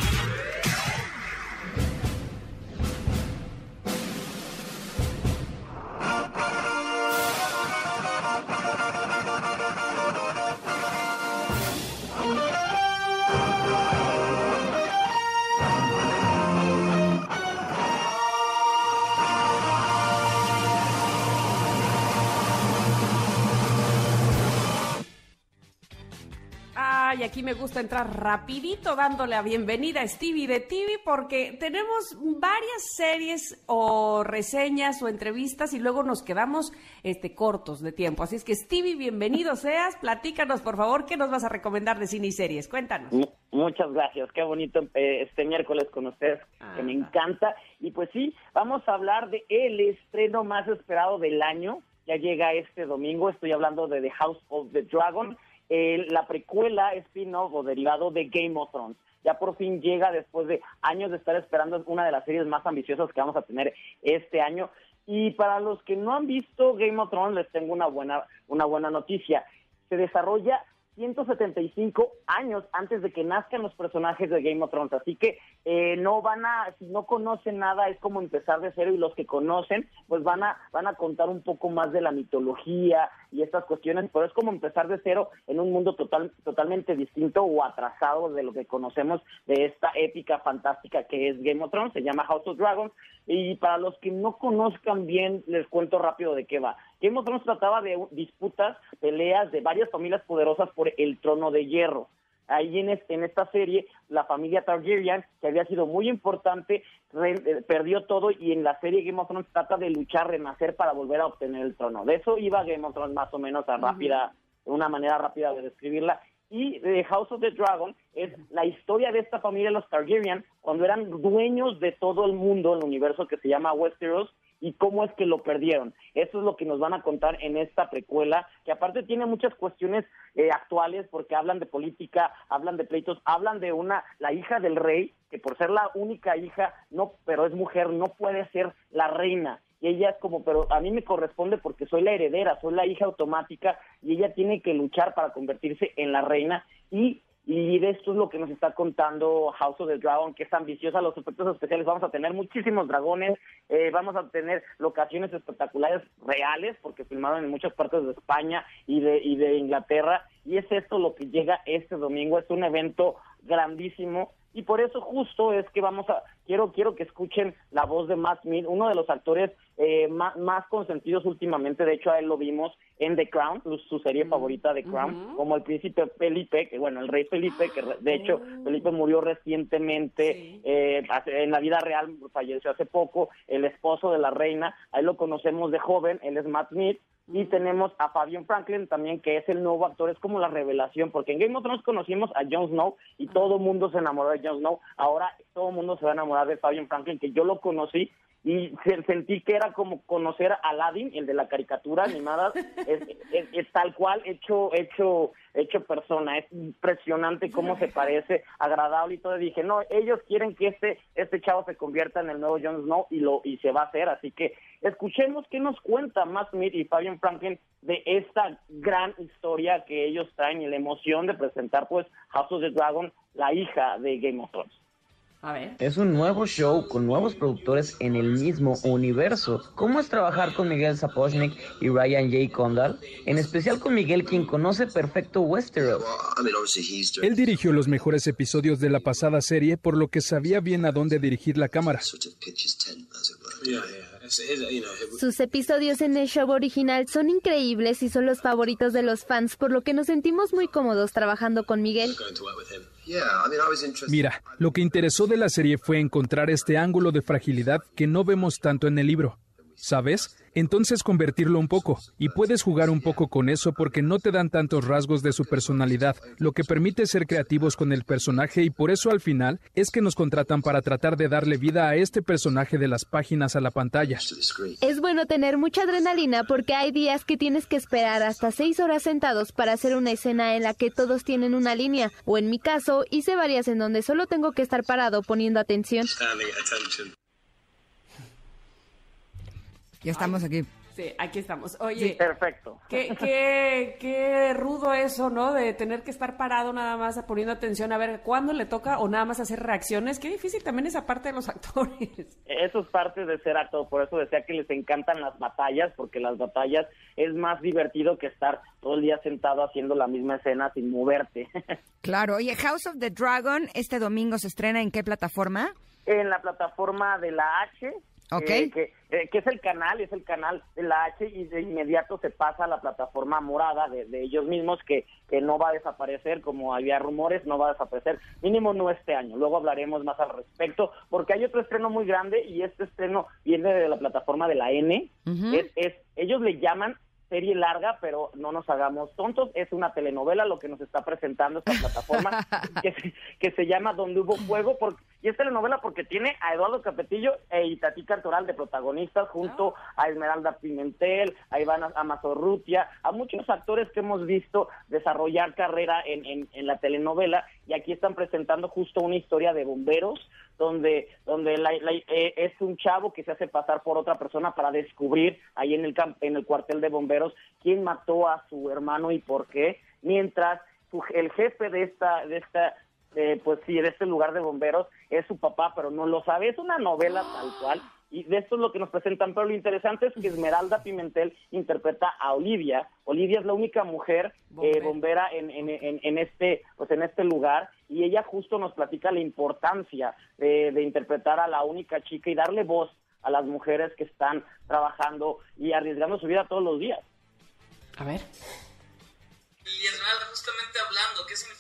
Gusta entrar rapidito dándole la bienvenida a Stevie de TV porque tenemos varias series o reseñas o entrevistas y luego nos quedamos este, cortos de tiempo. Así es que Stevie, bienvenido seas. Platícanos, por favor, qué nos vas a recomendar de cine y series. Cuéntanos. Muchas gracias, qué bonito eh, este miércoles con ustedes, que me encanta. Y pues sí, vamos a hablar de el estreno más esperado del año, ya llega este domingo, estoy hablando de The House of the Dragon, la precuela spin-off derivado de Game of Thrones. Ya por fin llega después de años de estar esperando una de las series más ambiciosas que vamos a tener este año. Y para los que no han visto Game of Thrones, les tengo una buena, una buena noticia. Se desarrolla 175 años antes de que nazcan los personajes de Game of Thrones. Así que eh, no van a, si no conocen nada, es como empezar de cero y los que conocen, pues van a, van a contar un poco más de la mitología y estas cuestiones, pero es como empezar de cero en un mundo total, totalmente distinto o atrasado de lo que conocemos de esta épica fantástica que es Game of Thrones, se llama House of Dragons, y para los que no conozcan bien, les cuento rápido de qué va. Game of Thrones trataba de disputas, peleas de varias familias poderosas por el trono de hierro. Ahí en, en esta serie, la familia Targaryen, que había sido muy importante, eh, perdió todo y en la serie Game of Thrones trata de luchar, renacer para volver a obtener el trono. De eso iba Game of Thrones más o menos a rápida, una manera rápida de describirla. Y The House of the Dragon es la historia de esta familia, los Targaryen, cuando eran dueños de todo el mundo, el universo que se llama Westeros, y cómo es que lo perdieron. Eso es lo que nos van a contar en esta precuela, que aparte tiene muchas cuestiones eh, actuales porque hablan de política, hablan de pleitos, hablan de una, la hija del rey, que por ser la única hija, no, pero es mujer, no puede ser la reina. Y ella es como, pero a mí me corresponde porque soy la heredera, soy la hija automática y ella tiene que luchar para convertirse en la reina y y de esto es lo que nos está contando House of the Dragon, que es ambiciosa, los efectos especiales, vamos a tener muchísimos dragones, eh, vamos a tener locaciones espectaculares reales, porque filmaron en muchas partes de España y de, y de Inglaterra, y es esto lo que llega este domingo, es un evento grandísimo, y por eso justo es que vamos a, quiero, quiero que escuchen la voz de Matt Smith, uno de los actores eh, más, más, consentidos últimamente, de hecho a él lo vimos en The Crown, su serie favorita The Crown, como el príncipe Felipe, que bueno, el rey Felipe, que de hecho oh. Felipe murió recientemente, eh, en la vida real falleció hace poco, el esposo de la reina, ahí lo conocemos de joven, él es Matt Smith, y tenemos a Fabian Franklin también, que es el nuevo actor, es como la revelación, porque en Game of Thrones conocimos a Jon Snow y todo el mundo se enamoró de Jon Snow, ahora todo mundo se va a enamorar de Fabian Franklin, que yo lo conocí y sentí que era como conocer a Aladdin, el de la caricatura animada, es, tal cual hecho hecho hecho persona, es impresionante cómo se parece, agradable y todo, y dije, no, ellos quieren que este este chavo se convierta en el nuevo Jon Snow y lo y se va a hacer, así que escuchemos qué nos cuenta Matt Smith y Fabian Franklin de esta gran historia que ellos traen y la emoción de presentar pues House of the Dragon, la hija de Game of Thrones. Es un nuevo show con nuevos productores en el mismo universo. ¿Cómo es trabajar con Miguel Sapochnik y Ryan J. Condal? En especial con Miguel, quien conoce perfecto Westeros. Él dirigió los mejores episodios de la pasada serie, por lo que sabía bien a dónde dirigir la cámara. Sus episodios en el show original son increíbles y son los favoritos de los fans, por lo que nos sentimos muy cómodos trabajando con Miguel. Mira, lo que interesó de la serie fue encontrar este ángulo de fragilidad que no vemos tanto en el libro. ¿Sabes? Entonces convertirlo un poco, y puedes jugar un poco con eso porque no te dan tantos rasgos de su personalidad, lo que permite ser creativos con el personaje y por eso al final es que nos contratan para tratar de darle vida a este personaje de las páginas a la pantalla. Es bueno tener mucha adrenalina porque hay días que tienes que esperar hasta seis horas sentados para hacer una escena en la que todos tienen una línea, o en mi caso hice varias en donde solo tengo que estar parado poniendo atención. Ya estamos aquí. Sí, aquí estamos. Oye, perfecto. Qué, qué, qué rudo eso, ¿no? De tener que estar parado nada más poniendo atención a ver cuándo le toca o nada más hacer reacciones. Qué difícil también esa parte de los actores. Eso es parte de ser actor, por eso decía que les encantan las batallas, porque las batallas es más divertido que estar todo el día sentado haciendo la misma escena sin moverte. Claro. Oye, House of the Dragon este domingo se estrena en qué plataforma? En la plataforma de la H Eh, que, eh, que es el canal, es el canal de la H y de inmediato se pasa a la plataforma morada de, de ellos mismos que, que no va a desaparecer, como había rumores, no va a desaparecer, mínimo no este año. Luego hablaremos más al respecto, porque hay otro estreno muy grande y este estreno viene de la plataforma de la N. Es, es, ellos le llaman serie larga, pero no nos hagamos tontos, es una telenovela lo que nos está presentando esta plataforma que, se- que se llama Donde hubo fuego, porque, y es telenovela porque tiene a Eduardo Capetillo e Itatí Cantoral de protagonistas junto a Esmeralda Pimentel, a Iván Amazorrutia, a muchos actores que hemos visto desarrollar carrera en, en, en la telenovela. Y aquí están presentando justo una historia de bomberos donde donde la- eh, es un chavo que se hace pasar por otra persona para descubrir ahí en el en el cuartel de bomberos quién mató a su hermano y por qué. Mientras su- el jefe de esta de esta eh, pues sí de este lugar de bomberos es su papá pero no lo sabe. Es una novela tal cual y de esto es lo que nos presentan, pero lo interesante es que Esmeralda Pimentel interpreta a Olivia. Olivia es la única mujer eh, bombera en, en, en, en este pues en este lugar y ella justo nos platica la importancia de, de interpretar a la única chica y darle voz a las mujeres que están trabajando y arriesgando su vida todos los días. A ver. Y Esmeralda, justamente hablando, ¿qué significa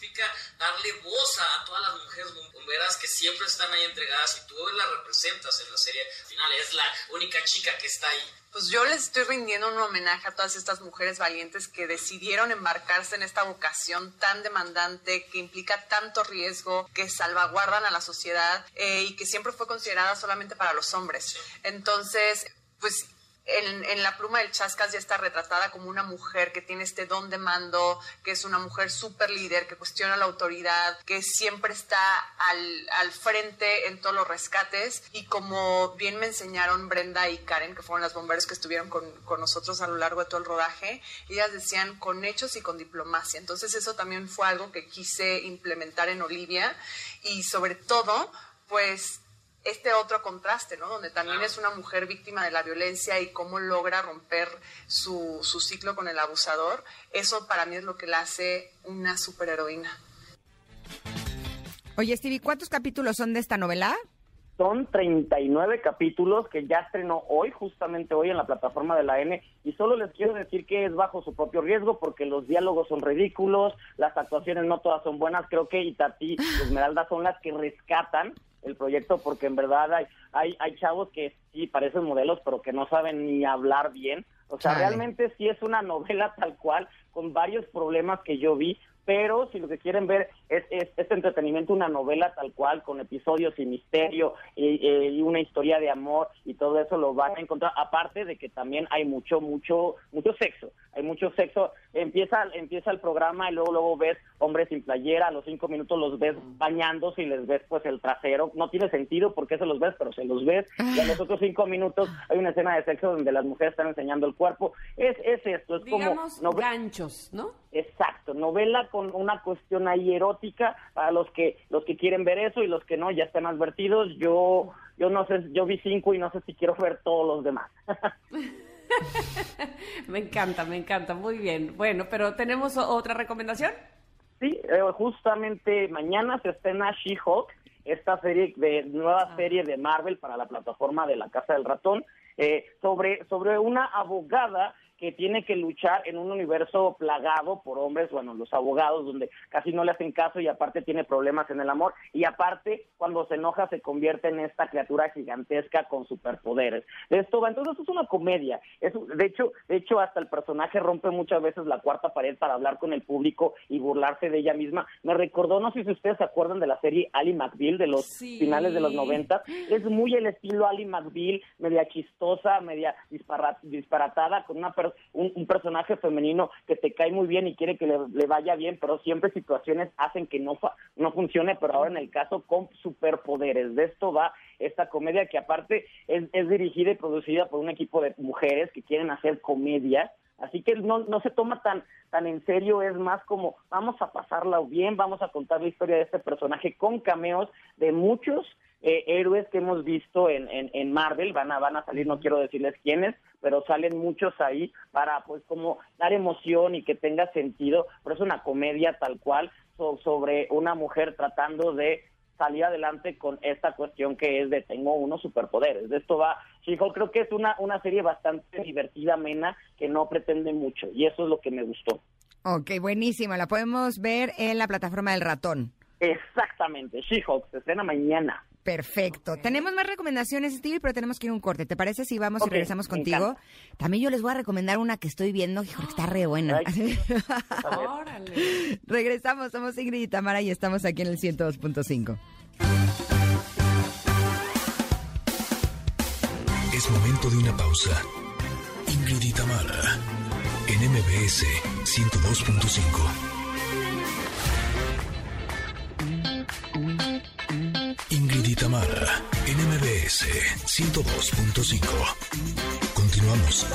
darle voz a, a todas las mujeres bomberas que siempre están ahí entregadas y tú las representas en la serie? Al final es la única chica que está ahí. Pues yo les estoy rindiendo un homenaje a todas estas mujeres valientes que decidieron embarcarse en esta vocación tan demandante, que implica tanto riesgo, que salvaguardan a la sociedad eh, y que siempre fue considerada solamente para los hombres. Entonces, pues en, la pluma del Chascas ya está retratada como una mujer que tiene este don de mando, que es una mujer súper líder, que cuestiona la autoridad, que siempre está al, al frente en todos los rescates. Y como bien me enseñaron Brenda y Karen, que fueron las bomberos que estuvieron con, con nosotros a lo largo de todo el rodaje, ellas decían con hechos y con diplomacia. Entonces eso también fue algo que quise implementar en Olivia y sobre todo, pues este otro contraste, ¿no? Donde también es una mujer víctima de la violencia y cómo logra romper su, su ciclo con el abusador, eso para mí es lo que la hace una superheroína. Oye, Stevie, ¿cuántos capítulos son de esta novela? Son 39 capítulos que ya estrenó hoy, justamente hoy en la plataforma de la N, y solo les quiero decir que es bajo su propio riesgo porque los diálogos son ridículos, las actuaciones no todas son buenas, creo que Itatí y Esmeralda son las que rescatan el proyecto porque en verdad hay, hay, hay chavos que sí parecen modelos pero que no saben ni hablar bien, o sea, Chale. realmente sí es una novela tal cual con varios problemas que yo vi, pero si lo que quieren ver es, es este entretenimiento, una novela tal cual, con episodios y misterio y, eh, y una historia de amor y todo eso lo van a encontrar, aparte de que también hay mucho, mucho, mucho sexo, hay mucho sexo, empieza, empieza el programa y luego, luego ves hombres sin playera, a los cinco minutos los ves bañándose y les ves pues el trasero, no tiene sentido porque se los ves, pero se los ves, y a los otros cinco minutos hay una escena de sexo donde las mujeres están enseñando el cuerpo, es, es esto, es Digamos como... ganchos, ¿no? Exacto, novela con una cuestión ahí erótica para los que los que quieren ver eso y los que no ya están advertidos. Yo yo no sé, yo vi cinco y no sé si quiero ver todos los demás. Me encanta, me encanta, muy bien. Bueno, pero ¿tenemos otra recomendación? Sí, eh, justamente mañana se estrena She-Hulk, esta serie de nueva serie de Marvel para la plataforma de la Casa del Ratón, eh, sobre sobre una abogada que tiene que luchar en un universo plagado por hombres, bueno, los abogados, donde casi no le hacen caso y aparte tiene problemas en el amor, y aparte cuando se enoja se convierte en esta criatura gigantesca con superpoderes. De esto va, entonces es una comedia, es, de hecho, de hecho hasta el personaje rompe muchas veces la cuarta pared para hablar con el público y burlarse de ella misma. Me recordó, no sé si ustedes se acuerdan de la serie Ali McBeal de los Sí. finales de los 90, es muy el estilo Ali McBeal, media chistosa, media dispara- disparatada, con una un, personaje femenino que te cae muy bien y quiere que le, vaya bien, pero siempre situaciones hacen que no, no funcione, pero ahora en el caso con superpoderes. De esto va esta comedia que aparte es, es dirigida y producida por un equipo de mujeres que quieren hacer comedia. Así que no, no se toma tan, tan en serio, es más como vamos a pasarla bien, vamos a contar la historia de este personaje con cameos de muchos eh, héroes que hemos visto en, en, en Marvel, van a, van a salir, no quiero decirles quiénes, pero salen muchos ahí para pues como dar emoción y que tenga sentido, pero es una comedia tal cual so- sobre una mujer tratando de salir adelante con esta cuestión que es de tengo unos superpoderes. De esto va She-Hulk. Creo que es una, una serie bastante divertida, amena, que no pretende mucho. Y eso es lo que me gustó. Ok, buenísima. La podemos ver en la plataforma del ratón. Exactamente. She-Hulk se estrena mañana. Perfecto. Tenemos más recomendaciones, Stevie, pero tenemos que ir a un corte. ¿Te parece si vamos y regresamos contigo? encanta. También yo les voy a recomendar una que estoy viendo, que está re buena. Regresamos, somos Ingrid y Tamara y estamos aquí en el 102.5. Es momento de una pausa. Ingrid y Tamara, en MBS 102.5. Ingrid y Tamara, en MBS 102.5. Continuamos.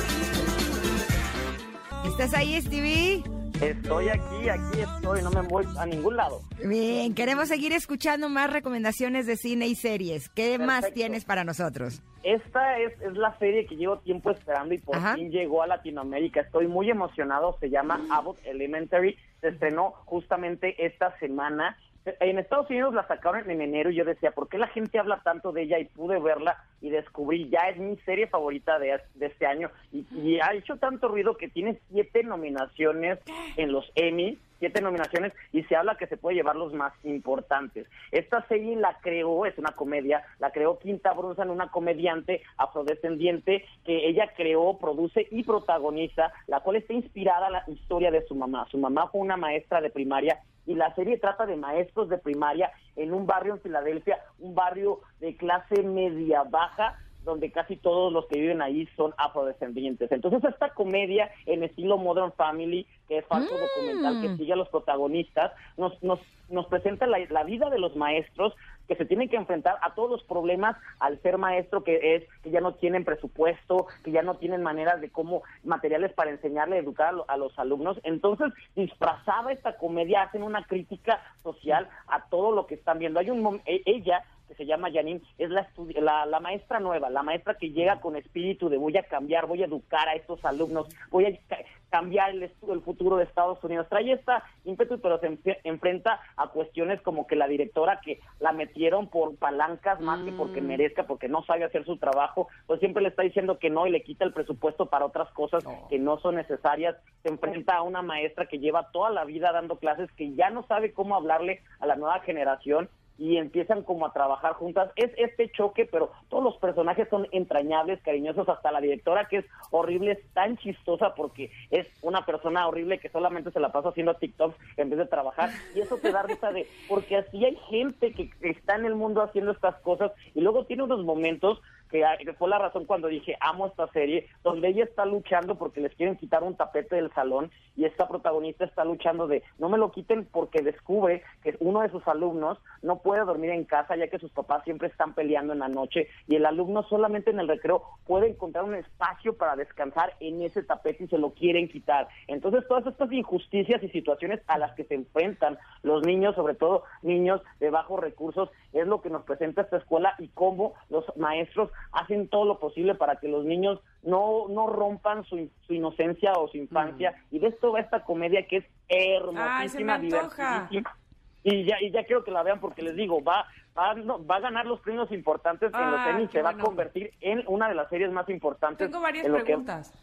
¿Estás ahí, Stevie? Estoy aquí, aquí estoy, no me voy a ningún lado. Bien, queremos seguir escuchando más recomendaciones de cine y series. ¿Qué más tienes para nosotros? Esta es, es la serie que llevo tiempo esperando y por fin llegó a Latinoamérica. Estoy muy emocionado. Se llama Abbott Elementary. Se estrenó justamente esta semana. En Estados Unidos la sacaron en enero y yo decía, ¿por qué la gente habla tanto de ella? Y pude verla y descubrí, ya es mi serie favorita de, de este año. Y, y ha hecho tanto ruido que tiene siete nominaciones en los Emmy, siete nominaciones, y se habla que se puede llevar los más importantes. Esta serie la creó, es una comedia, la creó Quinta Brunson, una comediante afrodescendiente que ella creó, produce y protagoniza, la cual está inspirada en la historia de su mamá. Su mamá fue una maestra de primaria y la serie trata de maestros de primaria en un barrio en Filadelfia, un barrio de clase media baja, donde casi todos los que viven ahí son afrodescendientes. Entonces esta comedia en estilo Modern Family, que es falso documental, que sigue a los protagonistas, nos, nos, nos presenta la, la vida de los maestros que se tienen que enfrentar a todos los problemas al ser maestro, que es que ya no tienen presupuesto, que ya no tienen maneras de cómo, materiales para enseñarle, educar a, lo- a los alumnos. Entonces, disfrazada esta comedia, hacen una crítica social a todo lo que están viendo. Hay un e- ella que se llama Janine, es la, la, la maestra nueva, la maestra que llega con espíritu de voy a cambiar, voy a educar a estos alumnos, voy a ca- cambiar el, el futuro de Estados Unidos. Trae esta ímpetu, pero se enf- enfrenta a cuestiones como que la directora que la metieron por palancas más que porque merezca, porque no sabe hacer su trabajo, pues siempre le está diciendo que no y le quita el presupuesto para otras cosas que no son necesarias. Se enfrenta a una maestra que lleva toda la vida dando clases, que ya no sabe cómo hablarle a la nueva generación y empiezan como a trabajar juntas. Es este choque, pero todos los personajes son entrañables, cariñosos, hasta la directora que es horrible, es tan chistosa porque es una persona horrible que solamente se la pasa haciendo TikToks en vez de trabajar. Y eso te da risa de, porque así hay gente que está en el mundo haciendo estas cosas y luego tiene unos momentos que fue la razón cuando dije amo esta serie, donde ella está luchando porque les quieren quitar un tapete del salón y esta protagonista está luchando de no me lo quiten porque descubre que uno de sus alumnos no puede dormir en casa ya que sus papás siempre están peleando en la noche y el alumno solamente en el recreo puede encontrar un espacio para descansar en ese tapete y se lo quieren quitar. Entonces todas estas injusticias y situaciones a las que se enfrentan los niños, sobre todo niños de bajos recursos, es lo que nos presenta esta escuela y cómo los maestros hacen todo lo posible para que los niños no, no rompan su, su inocencia o su infancia. Y de esto va esta comedia que es hermosísima, Ay, divertidísima. Y ya, y ya quiero que la vean porque les digo, va, va, no, va a ganar los premios importantes en los Ah, qué se va bueno. a convertir en una de las series más importantes. Tengo varias que- preguntas.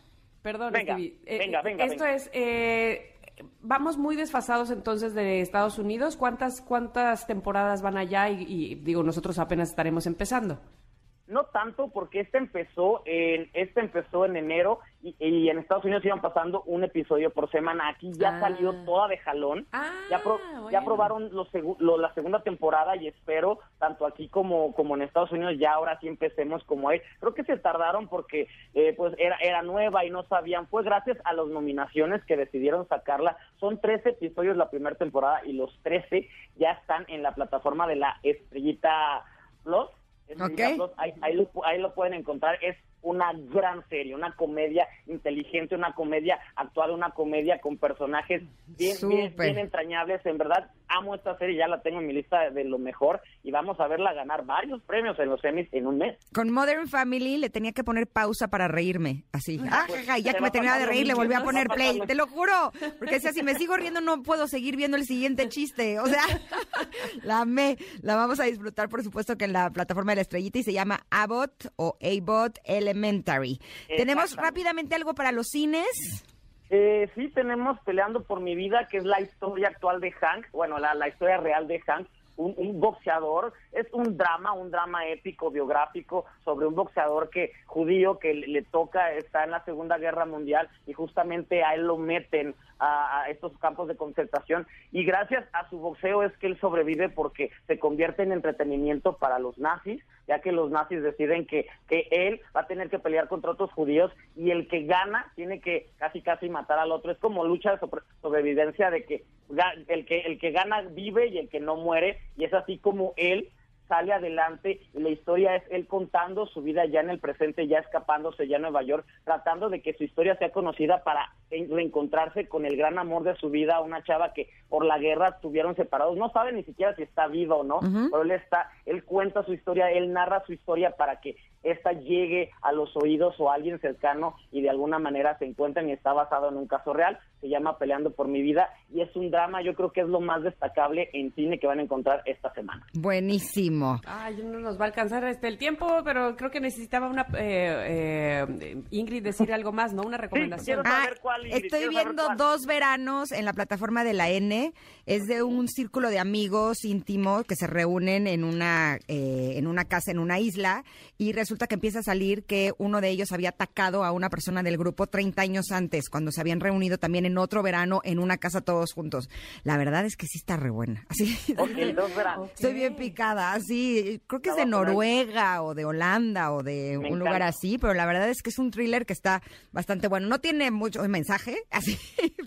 Perdón, Venga, Stevie. Eh, venga, venga, Esto venga. es, eh, vamos muy desfasados entonces de Estados Unidos. ¿Cuántas, cuántas temporadas van allá? Y, y, digo, nosotros apenas estaremos empezando. No tanto porque este empezó en este empezó en enero y, y en Estados Unidos iban pasando un episodio por semana. Aquí ya Ah. salió toda de jalón. ya, pro- ya probaron los lo- la segunda temporada y espero tanto aquí como como en Estados Unidos ya ahora sí empecemos como él. Creo que se tardaron porque eh, pues era era nueva y no sabían. Fue gracias a las nominaciones que decidieron sacarla. Son 13 episodios la primera temporada y los 13 ya están en la plataforma de la Estrellita Plus. Ahí, ahí lo, ahí lo pueden encontrar. Es una gran serie, una comedia inteligente, una comedia actual, una comedia con personajes bien, bien, bien entrañables. En verdad, amo esta serie, ya la tengo en mi lista de lo mejor y vamos a verla ganar varios premios en los Emmys en un mes. Con Modern Family le tenía que poner pausa para reírme, así. Ah, pues, y ya que me a terminaba de reír, le volví a poner play, te lo juro. Porque decía, si me sigo riendo no puedo seguir viendo el siguiente chiste. O sea, la amé. La vamos a disfrutar, por supuesto, que en la plataforma de la estrellita y se llama Abbott o Abbott Elementary. Tenemos rápidamente algo para los cines. Eh, sí, tenemos Peleando por mi vida, que es la historia actual de Hank, bueno, la, historia real de Hank, un, un boxeador, es un drama, un drama épico, biográfico, sobre un boxeador que judío que le, le toca, está en la Segunda Guerra Mundial y justamente a él lo meten a, estos campos de concentración y gracias a su boxeo es que él sobrevive porque se convierte en entretenimiento para los nazis, ya que los nazis deciden que, que él va a tener que pelear contra otros judíos y el que gana tiene que casi casi matar al otro. Es como lucha de sobre- sobrevivencia de que el que el que gana vive y el que no muere y es así como él sale adelante y la historia es él contando su vida ya en el presente, ya escapándose ya a Nueva York, tratando de que su historia sea conocida para en- reencontrarse con el gran amor de su vida, una chava que por la guerra estuvieron separados, no sabe ni siquiera si está viva o no, pero él está, él cuenta su historia, él narra su historia para que esta llegue a los oídos o a alguien cercano y de alguna manera se encuentren y está basado en un caso real, se llama Peleando por mi vida y es un drama, yo creo que es lo más destacable en cine que van a encontrar esta semana. Buenísimo. Ay, no nos va a alcanzar este el tiempo, pero creo que necesitaba una eh, eh, Ingrid decir algo más, ¿no? Una recomendación. Ah, estoy viendo dos veranos en la plataforma de la N. Es de un círculo de amigos íntimos que se reúnen en una, eh, en una casa, en una isla, y resulta que empieza a salir que uno de ellos había atacado a una persona del grupo 30 años antes, cuando se habían reunido también en otro verano en una casa todos juntos. La verdad es que sí está re buena. Así, Ok, dos veranos. Estoy bien picada, así, creo que es de. Noruega o de Holanda o de Me un lugar así, pero la verdad es que es un thriller que está bastante bueno. No tiene mucho mensaje, así,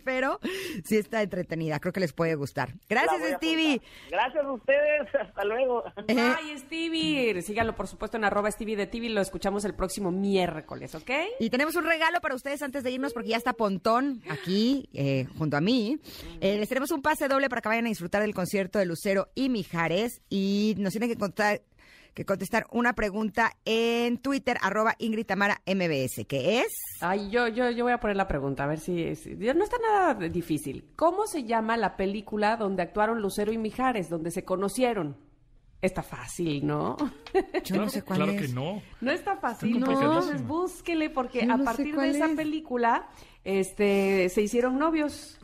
pero sí está entretenida. Creo que les puede gustar. Gracias, a Stevie. apuntar. Gracias a ustedes, hasta luego. Ay, Stevie. Síganlo, por supuesto, en arroba Stevie de TV. Lo escuchamos el próximo miércoles, ¿ok? Y tenemos un regalo para ustedes antes de irnos porque ya está Pontón aquí eh, junto a mí. Eh, les tenemos un pase doble para que vayan a disfrutar del concierto de Lucero y Mijares y nos tienen que contar que contestar una pregunta en Twitter, arroba Ingrid Tamara MBS, que es... Ay, yo, yo, yo voy a poner la pregunta, a ver si, si- No está nada difícil. ¿Cómo se llama la película donde actuaron Lucero y Mijares, donde se conocieron? Está fácil, ¿no? Yo no sé cuál claro es. que no. No está fácil. Está Entonces complicadísimo. búsquele porque a no partir de esa es. película este, se hicieron novios.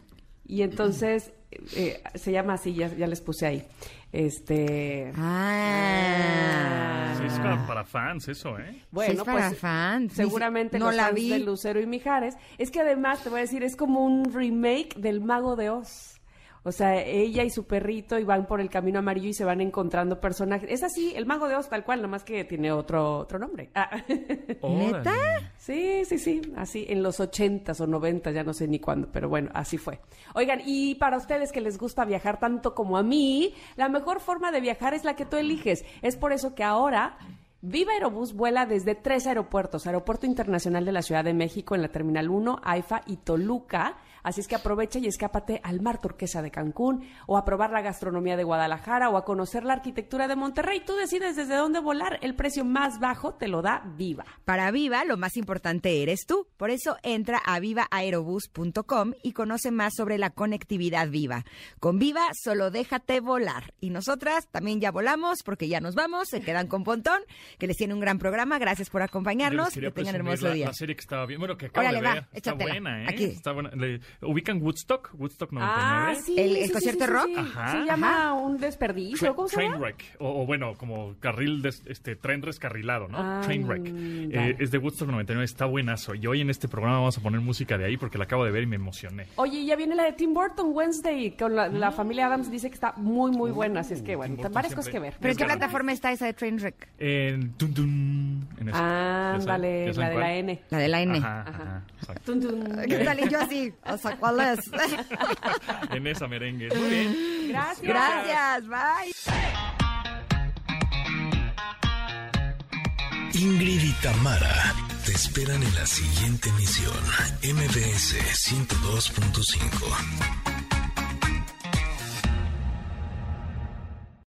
Y entonces eh, se llama así, ya, ya les puse ahí. Este. Ah. Sí, es para, para fans eso, ¿eh? Bueno, Sí, es para pues fans. seguramente No los la fans vi. de Lucero y Mijares. Es que además, te voy a decir, es como un remake del Mago de Oz. O sea, ella y su perrito y van por el camino amarillo y se van encontrando personajes. Es así, el Mago de Oz tal cual, nomás que tiene otro, otro nombre. Ah. ¿Neta? Sí, sí, sí, así en los ochentas o noventas, ya no sé ni cuándo, pero bueno, así fue. Oigan, y para ustedes que les gusta viajar tanto como a mí, la mejor forma de viajar es la que tú eliges. Es por eso que ahora Viva Aerobús vuela desde tres aeropuertos, Aeropuerto Internacional de la Ciudad de México en la Terminal 1, AIFA y Toluca. Así es que aprovecha y escápate al mar turquesa de Cancún o a probar la gastronomía de Guadalajara o a conocer la arquitectura de Monterrey. Tú decides desde dónde volar. El precio más bajo te lo da Viva. Para Viva, lo más importante eres tú. Por eso entra a vivaaerobus.com y conoce más sobre la conectividad viva. Con Viva, solo déjate volar. Y nosotras también ya volamos porque ya nos vamos. Se quedan con Pontón, que les tiene un gran programa. Gracias por acompañarnos. Que tengan hermoso la, día. la serie que estaba viendo. Bueno, que acabo Órale, de va, ver. Está échatela. buena, ¿eh? Aquí. Está buena. Le- ¿Ubican Woodstock? Woodstock 99. Ah, sí. ¿El- el sí, sí, concierto sí, rock? sí. Ajá. Se llama un desperdicio. Tra- ¿Cómo se llama? Trainwreck, o, o bueno, como carril, des- este, tren rescarrilado, ¿no? Ah, Trainwreck. mm, Eh, es de Woodstock 99, está buenazo. Y hoy en este programa vamos a poner música de ahí porque la acabo de ver y me emocioné. Oye, ya viene la de Tim Burton Wednesday con la, la familia Adams. Dice que está muy, muy buena. Así es que, bueno, Burton varias cosas que ver. ¿Pero en qué plataforma está esa de Trainwreck? En Tun Tun. En. Ah, ¿Ya saben- vale, la de cuál? la N. La de la N. Ajá, ajá, tun. ¿Qué tal? Y yo así, o sea, ¿cuál es? En esa merengue. Muy bien. Gracias. Gracias, bye. Ingrid y Tamara te esperan en la siguiente emisión, MBS 102.5.